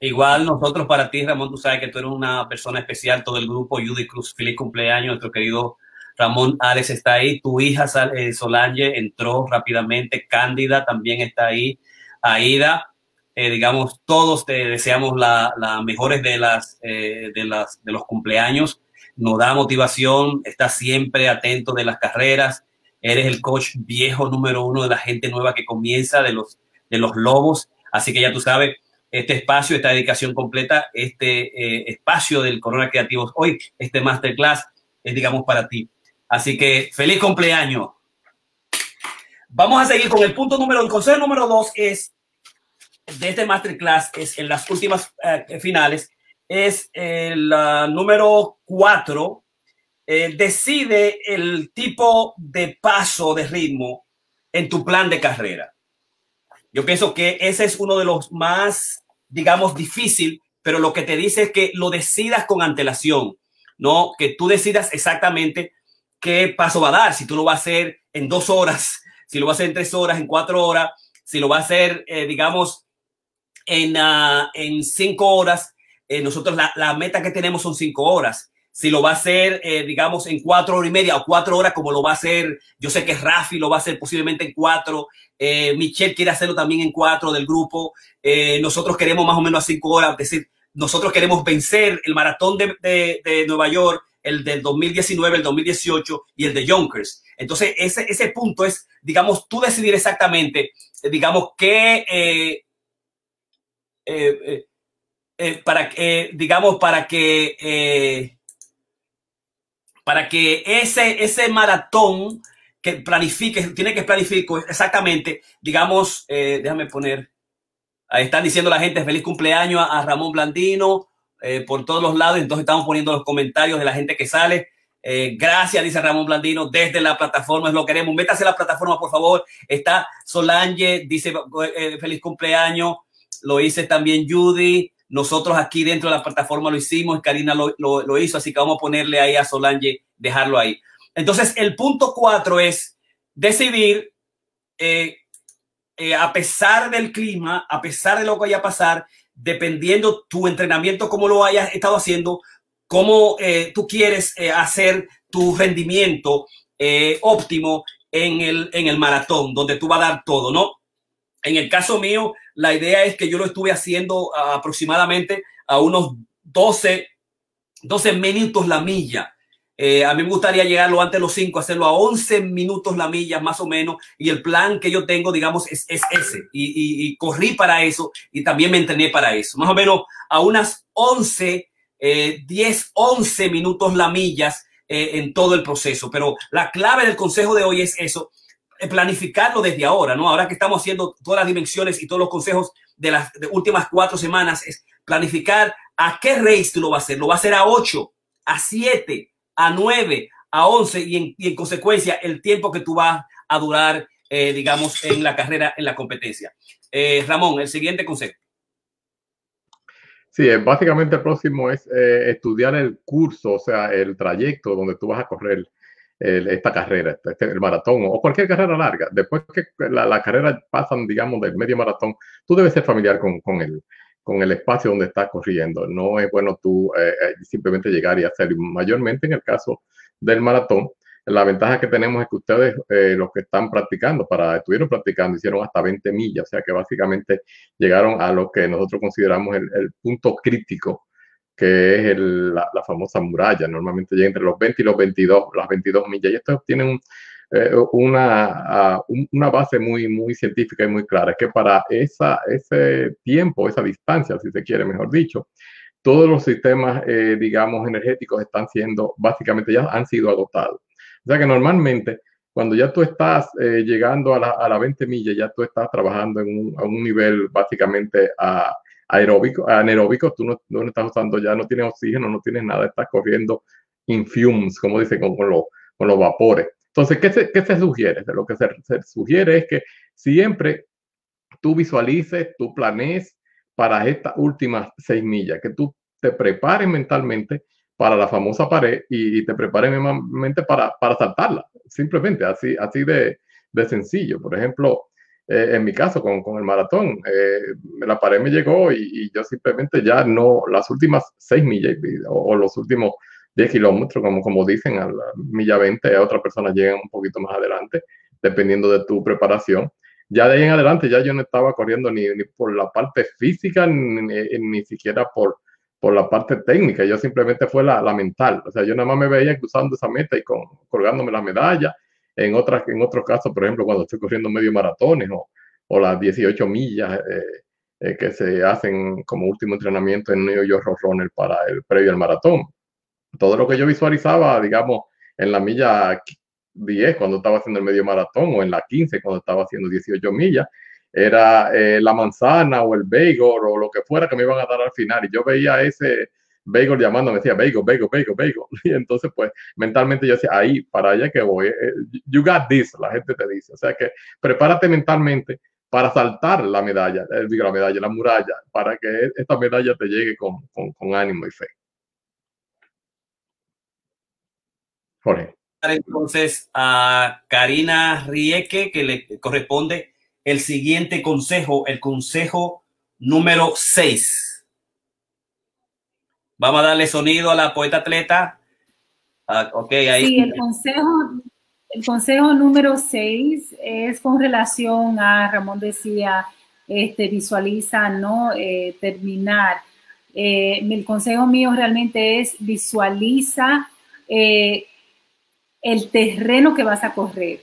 Igual nosotros para ti, Ramón, tú sabes que tú eres una persona especial, todo el grupo, Judy Cruz, feliz cumpleaños, nuestro querido Ramón Alex está ahí, tu hija eh, Solange entró rápidamente, Cándida también está ahí, Aida, eh, digamos, todos te deseamos la, mejores de las, eh, de las de los cumpleaños, nos da motivación, está siempre atento de las carreras, eres el coach viejo número uno de la gente nueva que comienza, de los, de los lobos, así que ya tú sabes, este espacio, esta dedicación completa, este espacio del Corona Creativos hoy, este masterclass es, digamos, para ti. Así que feliz cumpleaños. Vamos a seguir con el punto número, el consejo número dos es de este masterclass, es en las últimas eh, finales, es el número cuatro, eh, decide el tipo de paso de ritmo en tu plan de carrera. Yo pienso que ese es uno de los más, digamos, difícil, pero lo que te dice es que lo decidas con antelación, ¿no? Que tú decidas exactamente qué paso va a dar, si tú lo vas a hacer en dos horas, si lo va a hacer en tres horas, en cuatro horas, si lo va a hacer, eh, digamos, en, uh, en cinco horas. Eh, nosotros la, la, meta que tenemos son cinco horas. Si lo va a hacer, eh, digamos, en cuatro horas y media o cuatro horas, como lo va a hacer, yo sé que Rafi lo va a hacer posiblemente en cuatro. Eh, Michelle quiere hacerlo también en cuatro del grupo. Eh, nosotros queremos más o menos a cinco horas, es decir, nosotros queremos vencer el maratón de, de, de Nueva York, el del 2019, el 2018 y el de Yonkers. Entonces, ese, ese punto es, digamos, tú decidir exactamente, digamos, qué, eh, eh, eh, para digamos, para que, para que ese, ese maratón que planifique, tiene que planificar exactamente, digamos, déjame poner, están diciendo la gente feliz cumpleaños a, Ramón Blandino por todos los lados, entonces estamos poniendo los comentarios de la gente que sale. Eh, gracias, dice Ramón Blandino, desde la plataforma, es lo queremos. Métase a la plataforma, por favor. Está Solange, dice eh, feliz cumpleaños. Lo hice también Judy. Nosotros aquí dentro de la plataforma lo hicimos. Karina lo, lo, hizo, así que vamos a ponerle ahí a Solange, dejarlo ahí. Entonces, el punto cuatro es decidir, eh, eh, a pesar del clima, a pesar de lo que vaya a pasar, dependiendo tu entrenamiento, como lo hayas estado haciendo, cómo eh, tú quieres hacer tu rendimiento óptimo en el, en el maratón, donde tú vas a dar todo, ¿no? En el caso mío, la idea es que yo lo estuve haciendo aproximadamente a unos 12, 12 minutos la milla. Eh, a mí me gustaría llegarlo antes de los 5, hacerlo a 11 minutos la milla más o menos. Y el plan que yo tengo, digamos, es, es ese. Y, corrí para eso y también me entrené para eso. Más o menos a unas 11 eh, 10, 11 minutos la millas eh, en todo el proceso. Pero la clave del consejo de hoy es eso, planificarlo desde ahora, ¿no? Ahora que estamos haciendo todas las dimensiones y todos los consejos de las últimas cuatro semanas, es planificar a qué race tú lo vas a hacer. Lo va a hacer a 8, a 7, a 9, a 11 y en, consecuencia el tiempo que tú vas a durar, eh, digamos, en la carrera, en la competencia. Eh, Ramón, el siguiente consejo. Sí, básicamente el próximo es eh, estudiar el curso, o sea, el trayecto donde tú vas a correr esta carrera, este, el maratón o cualquier carrera larga. Después que la, carrera pasan, digamos, del medio maratón, tú debes ser familiar con, con, el, con el espacio donde estás corriendo. No es bueno tú eh, eh simplemente llegar y hacer, mayormente en el caso del maratón, la ventaja que tenemos es que ustedes, eh, los que están practicando, para estuvieron practicando, hicieron hasta 20 millas, o sea que básicamente llegaron a lo que nosotros consideramos el punto crítico, que es el, la, la, famosa muralla. Normalmente llega entre los 20 y los 22, las 22 millas, y esto tiene un, eh, una, uh, una base muy, muy científica y muy clara, es que para esa, ese tiempo, esa distancia, si se quiere, mejor dicho, todos los sistemas, eh, digamos, energéticos están siendo, básicamente ya han sido agotados. O sea que normalmente cuando ya tú estás eh, llegando a la, a la 20 millas, ya tú estás trabajando en un, a un nivel básicamente a, aeróbico, anaeróbico, tú no, no, estás usando ya, no tienes oxígeno, no tienes nada, estás corriendo in fumes, como dicen, con, con, lo, con los vapores. Entonces, ¿qué se, qué se sugiere? Lo que se, se, sugiere es que siempre tú visualices, tú planees para estas últimas seis millas, que tú te prepares mentalmente para la famosa pared y, y te prepares mentalmente para, para saltarla, simplemente así, así de, de sencillo. Por ejemplo, eh, en mi caso con, con el maratón, eh, la pared me llegó y, y, yo simplemente ya no, las últimas seis millas o, o los últimos 10 kilómetros, como, como dicen, a la milla 20, a otras personas llegan un poquito más adelante, dependiendo de tu preparación. Ya de ahí en adelante, ya yo no estaba corriendo ni, ni por la parte física, ni, ni, ni siquiera por, por la parte técnica, yo simplemente fue la, la, mental. O sea, yo nada más me veía cruzando esa meta y con, colgándome la medalla. En, otras, en otros casos, por ejemplo, cuando estoy corriendo medio maratones o, o las 18 millas eh, eh, que se hacen como último entrenamiento en New York Runner para el previo al maratón. Todo lo que yo visualizaba, digamos, en la milla 10 cuando estaba haciendo el medio maratón o en la 15 cuando estaba haciendo 18 millas, era eh, la manzana o el bagel o lo que fuera que me iban a dar al final. Y yo veía ese bagel llamando, me decía bagel, bagel, bagel, bagel. Y entonces, pues, mentalmente yo decía, ahí, para allá que voy, eh, you got this, la gente te dice. O sea que prepárate mentalmente para saltar la medalla, eh, digo, la medalla, la muralla, para que esta medalla te llegue con, con, con ánimo y fe. Jorge. entonces a Karina Rieke, que le corresponde el siguiente consejo, el consejo número 6. Vamos a darle sonido a la poeta atleta. Ah, ok, ahí. Sí, el consejo, el consejo número 6 es con relación a, Ramón decía, este, visualiza, ¿no? Eh, terminar. Eh, el consejo mío realmente es visualiza eh, el terreno que vas a correr.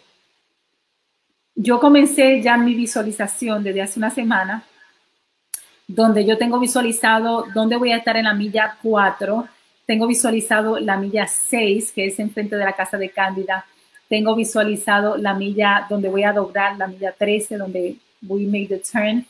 Yo comencé ya mi visualización desde hace una semana, donde yo tengo visualizado dónde voy a estar en la milla 4, tengo visualizado la milla 6, que es enfrente de la casa de Cándida, tengo visualizado la milla donde voy a doblar, la milla 13, donde we make the turn.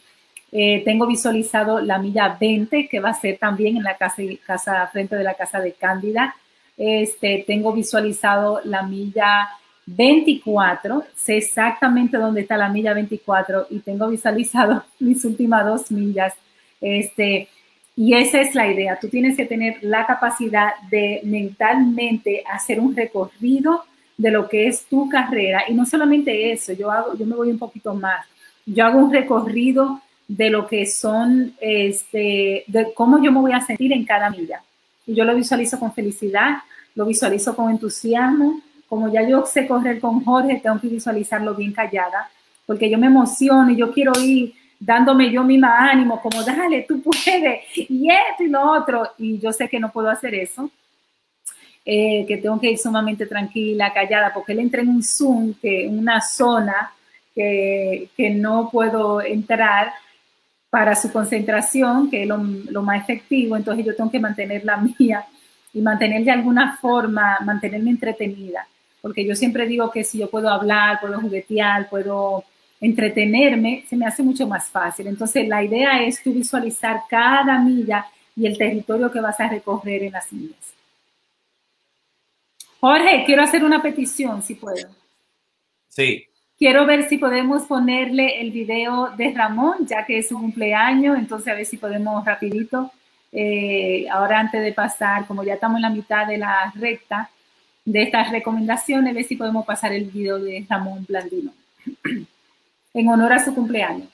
Eh, tengo visualizado la milla 20, que va a ser también en la casa, casa frente de la casa de Cándida. Este, tengo visualizado la milla 24, sé exactamente dónde está la milla 24 y tengo visualizado mis últimas dos millas. Este, y esa es la idea. Tú tienes que tener la capacidad de mentalmente hacer un recorrido de lo que es tu carrera. Y no solamente eso, yo, hago, yo me voy un poquito más. Yo hago un recorrido de lo que son, este, de cómo yo me voy a sentir en cada milla. Y yo lo visualizo con felicidad, lo visualizo con entusiasmo. Como ya yo sé correr con Jorge, tengo que visualizarlo bien callada, porque yo me emociono y yo quiero ir dándome yo misma ánimo, como dale, tú puedes, y esto y lo otro, y yo sé que no puedo hacer eso, eh, que tengo que ir sumamente tranquila, callada, porque él entra en un Zoom, que una zona que, que no puedo entrar para su concentración, que es lo, lo más efectivo, entonces yo tengo que mantener la mía y mantener de alguna forma, mantenerme entretenida. Porque yo siempre digo que si yo puedo hablar, puedo juguetear, puedo entretenerme, se me hace mucho más fácil. Entonces, la idea es tú visualizar cada milla y el territorio que vas a recorrer en las millas. Jorge, quiero hacer una petición, si puedo. Sí. Quiero ver si podemos ponerle el video de Ramón, ya que es su cumpleaños, entonces a ver si podemos rapidito eh, ahora antes de pasar, como ya estamos en la mitad de la recta de estas recomendaciones, ver si podemos pasar el video de Ramón Blandino en honor a su cumpleaños.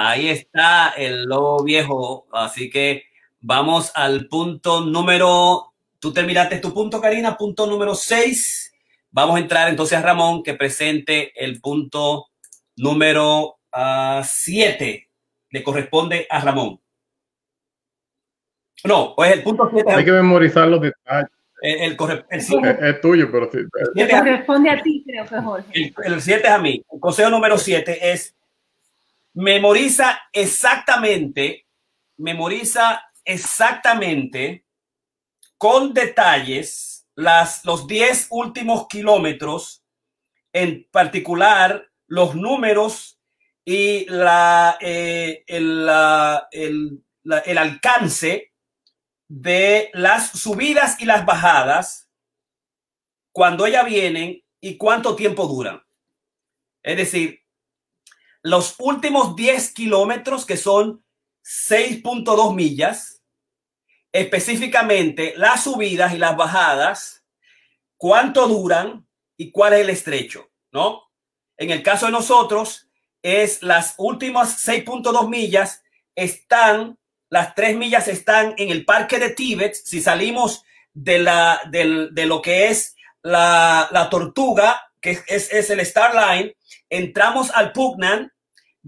Ahí está el lobo viejo. Así que vamos al punto número. Tú terminaste tu punto, Karina, punto número 6. Vamos a entrar entonces a Ramón que presente el punto número 7. Ah, Le corresponde a Ramón. No, pues el punto 7. Hay que memorizar los detalles. El, es, tuyo, pero sí. El, corresponde a ti, creo que Jorge. El 7 es a mí. El consejo número 7 es memoriza exactamente, memoriza exactamente con detalles las, los 10 últimos kilómetros, en particular los números y la, eh, el, el, el alcance de las subidas y las bajadas cuando ellas vienen y cuánto tiempo duran. Es decir, los últimos 10 kilómetros, que son 6.2 millas, específicamente las subidas y las bajadas, cuánto duran y cuál es el estrecho, ¿no? En el caso de nosotros, es las últimas 6.2 millas están, las 3 millas están en el parque de Tíbet. Si salimos de, la, de, lo que es la, la tortuga, que es, es el Star Line, entramos al Pugnan,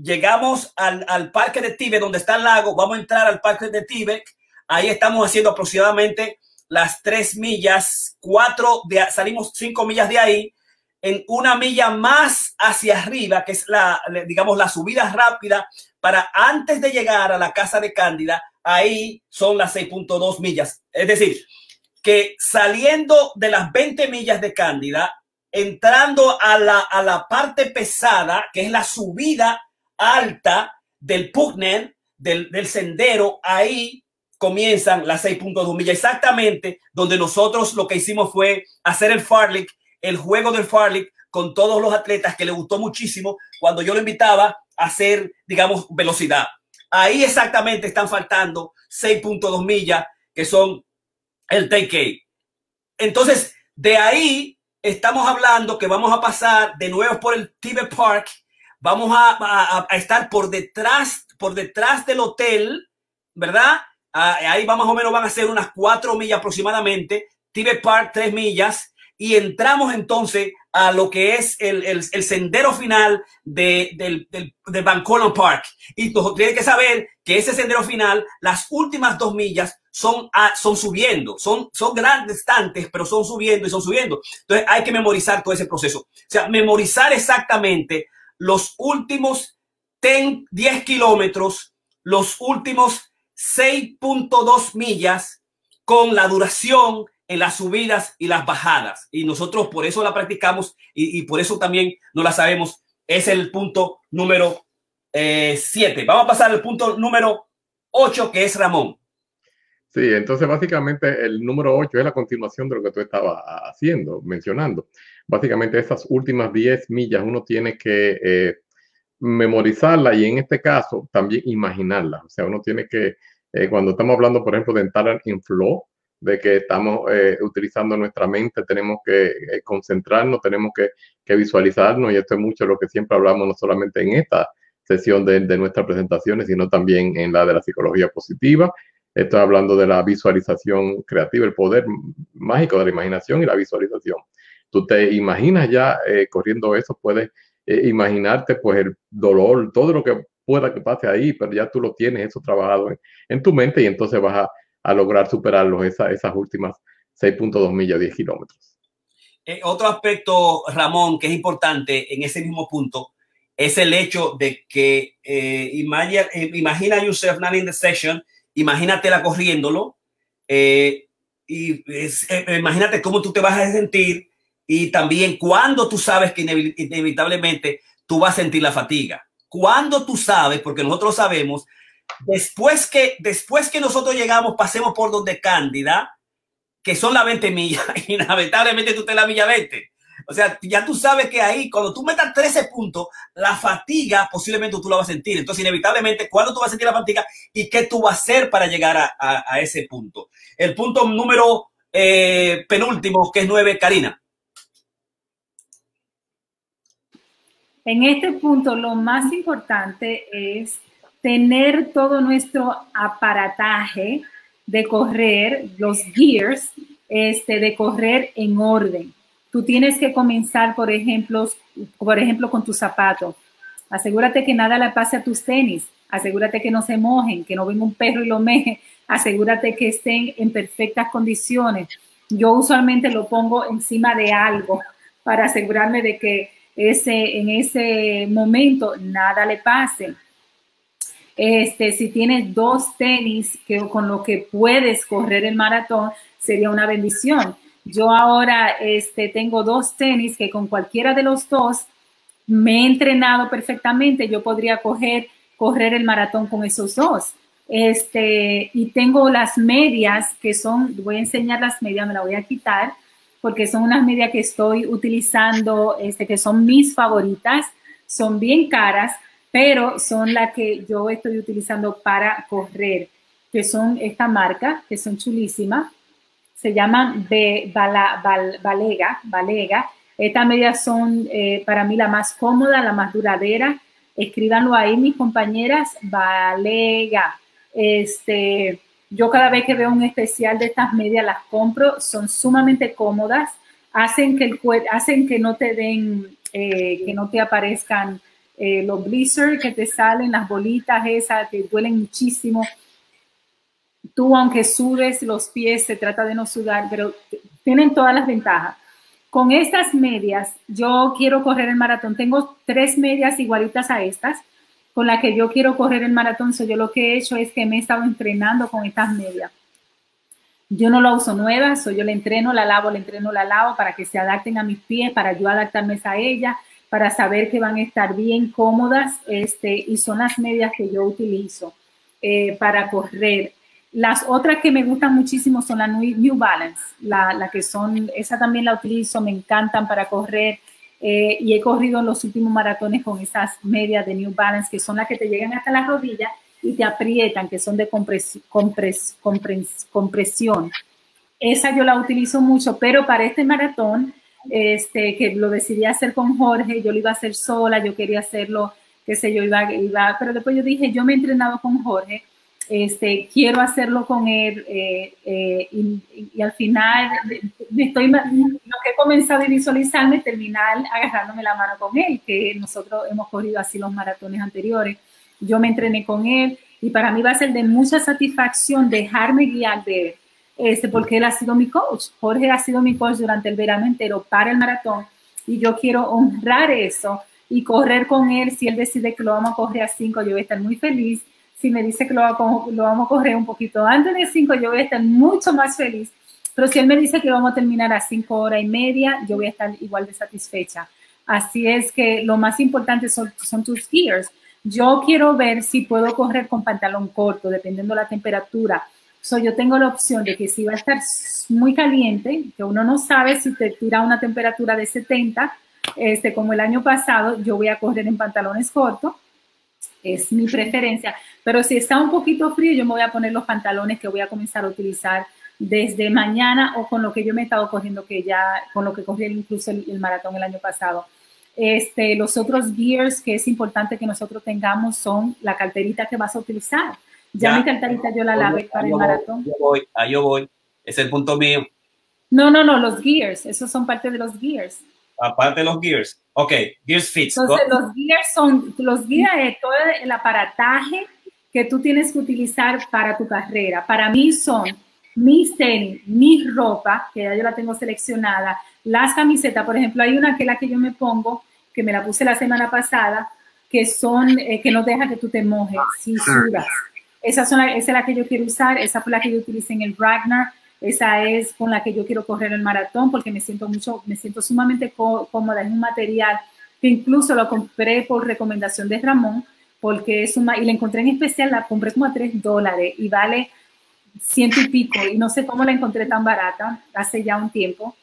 llegamos al, al, parque de Tíbet, donde está el lago, vamos a entrar al parque de Tíbet, ahí estamos haciendo aproximadamente las tres millas, cuatro, de, salimos cinco millas de ahí, en una milla más hacia arriba, que es la, digamos, la subida rápida para antes de llegar a la casa de Cándida, ahí son las 6.2 millas. Es decir, que saliendo de las 20 millas de Cándida, entrando a la, a la parte pesada, que es la subida alta del Pugnen, del, sendero, ahí comienzan las 6.2 millas, exactamente donde nosotros lo que hicimos fue hacer el Farlick, el juego del Farlick con todos los atletas que le gustó muchísimo cuando yo lo invitaba a hacer, digamos, velocidad. Ahí exactamente están faltando 6.2 millas, que son el Entonces, de ahí estamos hablando que vamos a pasar de nuevo por el Tibet Park, vamos a, estar por detrás, por detrás del hotel, ¿verdad? Ah, ahí va más o menos, van a ser unas cuatro millas aproximadamente. Tibet Park, tres millas. Y entramos entonces a lo que es el, el, sendero final de, del, del, Park. Y tú tienes que saber que ese sendero final, las últimas dos millas son, son subiendo, son, son grandes distantes, pero son subiendo y son subiendo. Entonces hay que memorizar todo ese proceso. O sea, memorizar exactamente los últimos 10, 10 kilómetros, los últimos 6.2 millas con la duración en las subidas y las bajadas. Y nosotros por eso la practicamos y, por eso también no la sabemos. Es el punto número 7. Eh, Vamos a pasar al punto número 8, que es Ramón. Sí, entonces básicamente el número 8 es la continuación de lo que tú estabas haciendo, mencionando. Básicamente esas últimas 10 millas uno tiene que eh, memorizarla y en este caso también imaginarla. O sea, uno tiene que, eh, cuando estamos hablando, por ejemplo, de entrar en flow, de que estamos eh, utilizando nuestra mente, tenemos que eh, concentrarnos, tenemos que, que, visualizarnos y esto es mucho lo que siempre hablamos, no solamente en esta sesión de, de nuestras presentaciones, sino también en la de la psicología positiva. Estoy hablando de la visualización creativa, el poder mágico de la imaginación y la visualización. Tú te imaginas ya corriendo eso, puedes eh, imaginarte pues el dolor, todo lo que pueda que pase ahí, pero ya tú lo tienes eso trabajado en, tu mente y entonces vas a, lograr superarlo esa, esas últimas 6.2 millas, 10 kilómetros. Eh, otro aspecto, Ramón, que es importante en ese mismo punto, es el hecho de que eh, imagina, eh, imagina yourself not in the session, imagínatela corriéndolo, y imagínate cómo tú te vas a sentir y también cuando tú sabes que inevitablemente tú vas a sentir la fatiga. Cuando tú sabes, porque nosotros sabemos, después que, después que nosotros llegamos, pasemos por donde Cándida, que son las 20 millas, inevitablemente tú te la milla 20. O sea, ya tú sabes que ahí, cuando tú metas 13 puntos, la fatiga posiblemente tú la vas a sentir. Entonces, inevitablemente, ¿cuándo tú vas a sentir la fatiga y qué tú vas a hacer para llegar a, ese punto? El punto número eh, penúltimo, que es 9, Karina. En este punto, lo más importante es tener todo nuestro aparataje de correr, los gears, este, de correr en orden. Tú tienes que comenzar, por ejemplo, por ejemplo, con tus zapatos. Asegúrate que nada le pase a tus tenis. Asegúrate que no se mojen, que no venga un perro y lo meje. Asegúrate que estén en perfectas condiciones. Yo usualmente lo pongo encima de algo para asegurarme de que ese, en ese momento nada le pase. Este, si tienes dos tenis que, con lo que puedes correr el maratón, sería una bendición. Yo ahora este, tengo dos tenis que con cualquiera de los dos me he entrenado perfectamente. Yo podría correr el maratón con esos dos. Este, y tengo las medias que son, voy a enseñar las medias, me las voy a quitar porque son unas medias que estoy utilizando, este, que son mis favoritas, son bien caras, pero son las que yo estoy utilizando para correr, que son esta marca, que son chulísimas, se llaman B, Bala, Balega, Balega. Estas medias son eh, para mí la más cómoda, la más duradera. Escríbanlo ahí, mis compañeras, Balega. Este, yo cada vez que veo un especial de estas medias las compro, son sumamente cómodas, hacen que, el, hacen que no te den, eh, que no te aparezcan eh, los blizzards que te salen, las bolitas esas que duelen muchísimo. tú aunque sudes los pies, se trata de no sudar, pero tienen todas las ventajas. Con estas medias, yo quiero correr el maratón. Tengo tres medias igualitas a estas, con las que yo quiero correr el maratón. So, yo lo que he hecho es que me he estado entrenando con estas medias. Yo no la uso nueva, so yo la entreno, la lavo, la entreno, la lavo para que se adapten a mis pies, para yo adaptarme a ella, para saber que van a estar bien cómodas. Este, y son las medias que yo utilizo eh, para correr. Las otras que me gustan muchísimo son las New Balance, la, la, que son, esa también la utilizo, me encantan para correr eh, y he corrido en los últimos maratones con esas medias de New Balance que son las que te llegan hasta las rodillas y te aprietan, que son de compres, compres, compres, compresión. Esa yo la utilizo mucho, pero para este maratón, este, que lo decidí hacer con Jorge, yo lo iba a hacer sola, yo quería hacerlo, qué sé yo, iba, iba, pero después yo dije, yo me he entrenado con Jorge, este, quiero hacerlo con él eh, eh, y, al final estoy, lo que he comenzado a visualizarme terminar agarrándome la mano con él, que nosotros hemos corrido así los maratones anteriores. Yo me entrené con él y para mí va a ser de mucha satisfacción dejarme guiar de él, este, porque él ha sido mi coach. Jorge ha sido mi coach durante el verano entero para el maratón y yo quiero honrar eso y correr con él. Si él decide que lo vamos a correr a cinco, yo voy a estar muy feliz si me dice que lo, lo vamos a correr un poquito antes de 5, yo voy a estar mucho más feliz. Pero si él me dice que vamos a terminar a 5 horas y media, yo voy a estar igual de satisfecha. Así es que lo más importante son, son tus gears. Yo quiero ver si puedo correr con pantalón corto, dependiendo de la temperatura. So, yo tengo la opción de que si va a estar muy caliente, que uno no sabe si te tira una temperatura de 70, este, como el año pasado, yo voy a correr en pantalones cortos es mi preferencia. Pero si está un poquito frío, yo me voy a poner los pantalones que voy a comenzar a utilizar desde mañana o con lo que yo me he estado cogiendo, que ya, con lo que cogí incluso el, maratón el año pasado. Este, los otros gears que es importante que nosotros tengamos son la carterita que vas a utilizar. Ya, mi carterita yo la lavé para el maratón. Yo voy, ahí yo voy. Es el punto mío. No, no, no, los gears, esos son parte de los gears aparte de los gears. Ok, gears fits. Entonces, los gears son, los gears es todo el aparataje que tú tienes que utilizar para tu carrera. Para mí son mis tenis, mi ropa, que ya yo la tengo seleccionada, las camisetas, por ejemplo, hay una que es la que yo me pongo, que me la puse la semana pasada, que son, eh, que no deja que tú te mojes si sudas. Esa, son esa es la que yo quiero usar, esa fue la que yo utilicé en el Ragnar esa es con la que yo quiero correr el maratón porque me siento mucho, me siento sumamente cómoda. Es un material que incluso lo compré por recomendación de Ramón porque es una, y la encontré en especial, la compré como a 3 dólares y vale ciento y pico y no sé cómo la encontré tan barata hace ya un tiempo.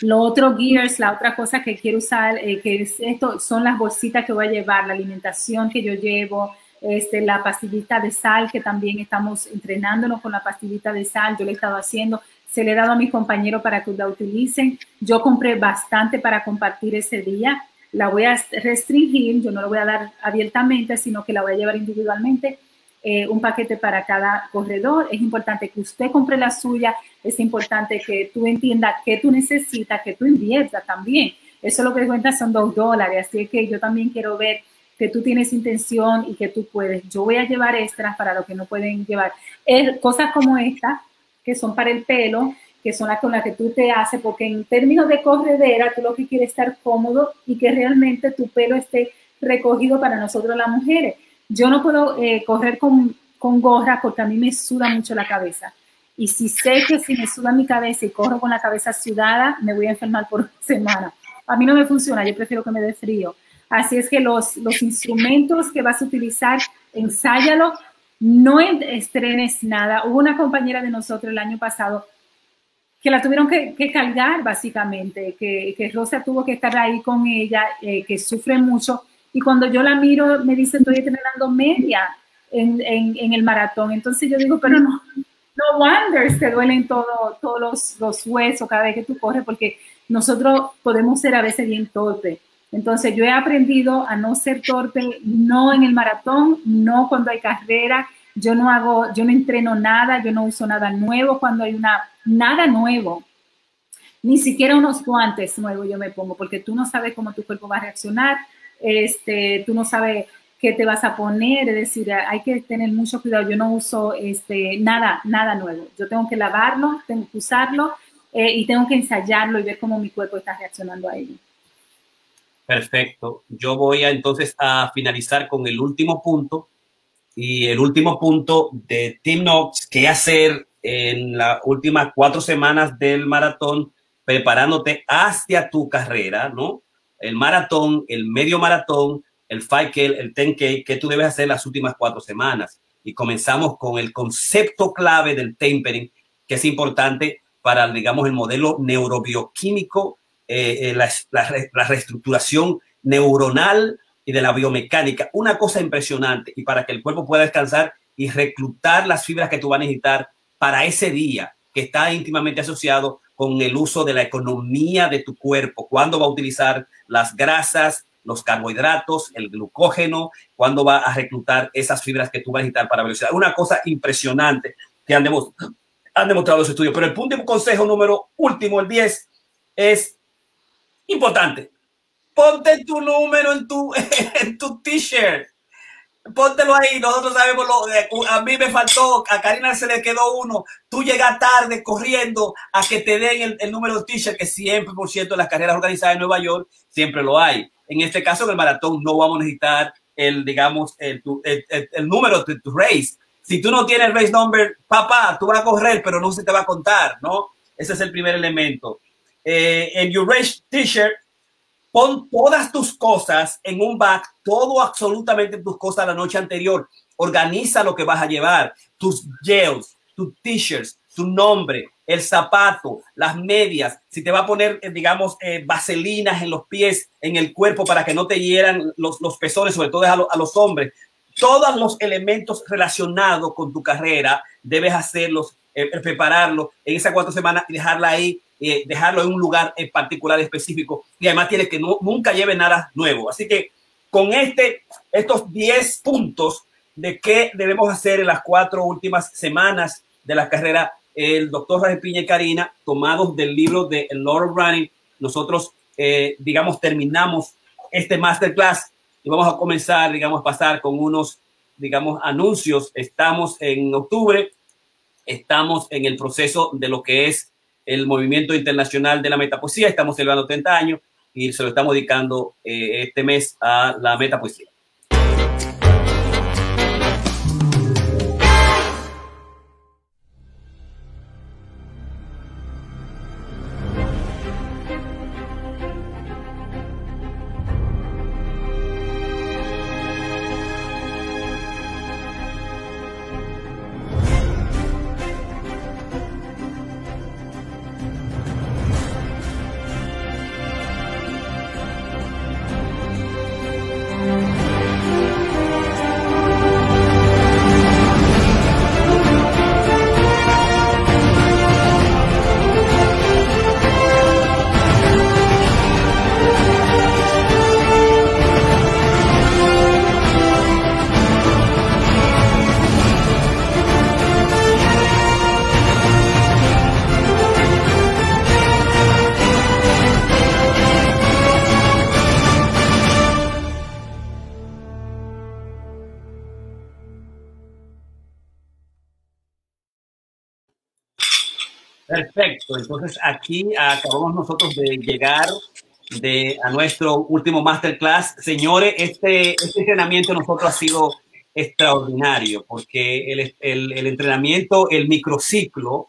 Lo otro gears, la otra cosa que quiero usar, eh, que es esto, son las bolsitas que voy a llevar, la alimentación que yo llevo, este, la pastillita de sal, que también estamos entrenándonos con la pastillita de sal, yo le he estado haciendo, se le he dado a mis compañeros para que la utilicen. Yo compré bastante para compartir ese día. La voy a restringir, yo no la voy a dar abiertamente, sino que la voy a llevar individualmente. Eh, un paquete para cada corredor. Es importante que usted compre la suya, es importante que tú entiendas qué tú necesitas, que tú inviertas también. Eso lo que cuenta son dos dólares, así que yo también quiero ver que tú tienes intención y que tú puedes. Yo voy a llevar extras para los que no pueden llevar. Es, cosas como esta, que son para el pelo, que son las con las que tú te haces, porque en términos de corredera, tú lo que quieres es estar cómodo y que realmente tu pelo esté recogido para nosotros las mujeres. Yo no puedo eh, correr con, con gorra porque a mí me suda mucho la cabeza. Y si sé que si me suda mi cabeza y corro con la cabeza sudada, me voy a enfermar por semana. A mí no me funciona, yo prefiero que me dé frío. Así es que los, los instrumentos que vas a utilizar, ensáyalo, no estrenes nada. Hubo una compañera de nosotros el año pasado que la tuvieron que, cargar básicamente, que, que, Rosa tuvo que estar ahí con ella, eh, que sufre mucho. Y cuando yo la miro, me dice, estoy entrenando media en, en, el maratón. Entonces yo digo, pero no, no wonders, te duelen todo, todos los, los huesos cada vez que tú corres, porque nosotros podemos ser a veces bien torpes. Entonces yo he aprendido a no ser torpe, no en el maratón, no cuando hay carrera, yo no hago, yo no entreno nada, yo no uso nada nuevo cuando hay una, nada nuevo. Ni siquiera unos guantes nuevos yo me pongo, porque tú no sabes cómo tu cuerpo va a reaccionar, este, tú no sabes qué te vas a poner, es decir, hay que tener mucho cuidado. Yo no uso este, nada, nada nuevo. Yo tengo que lavarlo, tengo que usarlo eh, y tengo que ensayarlo y ver cómo mi cuerpo está reaccionando a ello. Perfecto. Yo voy a entonces a finalizar con el último punto y el último punto de Team Knox, qué hacer en las últimas cuatro semanas del maratón, preparándote hacia tu carrera, ¿no? El maratón, el medio maratón, el 5K, el 10K, que tú debes hacer las últimas cuatro semanas. Y comenzamos con el concepto clave del tapering, que es importante para, digamos, el modelo neurobioquímico, eh, eh, la, la, reestructuración neuronal y de la biomecánica. Una cosa impresionante y para que el cuerpo pueda descansar y reclutar las fibras que tú vas a necesitar para ese día, que está íntimamente asociado con el uso de la economía de tu cuerpo, cuándo va a utilizar las grasas, los carbohidratos, el glucógeno, cuándo va a reclutar esas fibras que tú vas a necesitar para velocidad. Una cosa impresionante que han demostrado, han demostrado los estudios. Pero el punto de consejo número último, el 10, es importante. Ponte tu número en tu, en tu t-shirt. Póntelo ahí, nosotros sabemos lo a mí me faltó, a Karina se le quedó uno, tú llegas tarde corriendo a que te den el, número de t-shirt, que siempre, por cierto, en las carreras organizadas en Nueva York, siempre lo hay. En este caso, en el maratón, no vamos a necesitar el, digamos, el, el, el número de tu race. Si tú no tienes el race number, papá, tú vas a correr, pero no se te va a contar, ¿no? Ese es el primer elemento. Eh, en your t-shirt, pon todas tus cosas en un bag, todo absolutamente tus cosas la noche anterior. Organiza lo que vas a llevar, tus gels, tus t-shirts, tu nombre, el zapato, las medias, si te va a poner, eh, digamos, eh, vaselinas en los pies, en el cuerpo para que no te hieran los, los pezones, sobre todo a, a los hombres. Todos los elementos relacionados con tu carrera debes hacerlos, eh, prepararlo en esas cuatro semanas y dejarla ahí, eh, dejarlo en un lugar en particular específico. Y además tienes que nunca lleve nada nuevo. Así que con este, estos 10 puntos de qué debemos hacer en las cuatro últimas semanas de la carrera, el doctor Rafael Piña y Karina, tomados del libro de Lord Running, nosotros, eh, digamos, terminamos este masterclass y vamos a comenzar, digamos, a pasar con unos, digamos, anuncios. Estamos en octubre, estamos en el proceso de lo que es el movimiento internacional de la metapoesía, estamos celebrando 30 años y se lo estamos dedicando eh, este mes a la metapoesía. Perfecto, entonces aquí acabamos nosotros de llegar de, a nuestro último masterclass. Señores, este, este entrenamiento nosotros ha sido extraordinario porque el, el, el entrenamiento, el microciclo,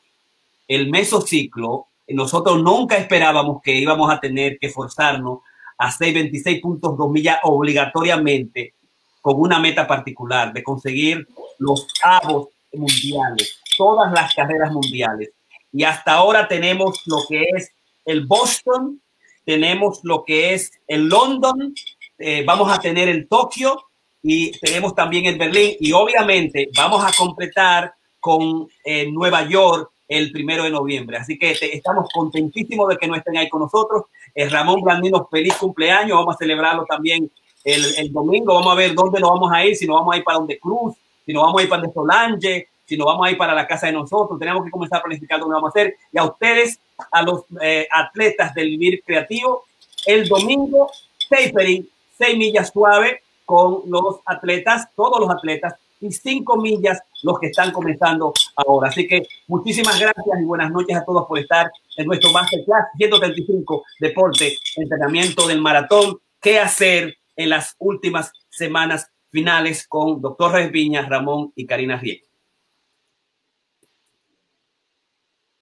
el mesociclo, nosotros nunca esperábamos que íbamos a tener que forzarnos a 626.2 millas obligatoriamente con una meta particular de conseguir los avos mundiales, todas las carreras mundiales y hasta ahora tenemos lo que es el Boston, tenemos lo que es el London, eh, vamos a tener el Tokio y tenemos también el Berlín y obviamente vamos a completar con eh, Nueva York el primero de noviembre. Así que estamos contentísimos de que no estén ahí con nosotros. Eh, Ramón Blandino, feliz cumpleaños. Vamos a celebrarlo también el, el, domingo. Vamos a ver dónde nos vamos a ir, si nos vamos a ir para donde Cruz, si nos vamos a ir para donde Solange, si nos vamos a ir para la casa de nosotros, tenemos que comenzar a planificar dónde vamos a hacer. Y a ustedes, a los eh, atletas del Vivir Creativo, el domingo, tapering, 6 millas suave, con los atletas, todos los atletas, y 5 millas los que están comenzando ahora. Así que muchísimas gracias y buenas noches a todos por estar en nuestro Masterclass 135 Deporte, entrenamiento del maratón, qué hacer en las últimas semanas finales con doctor Reyes Viña, Ramón y Karina Riek.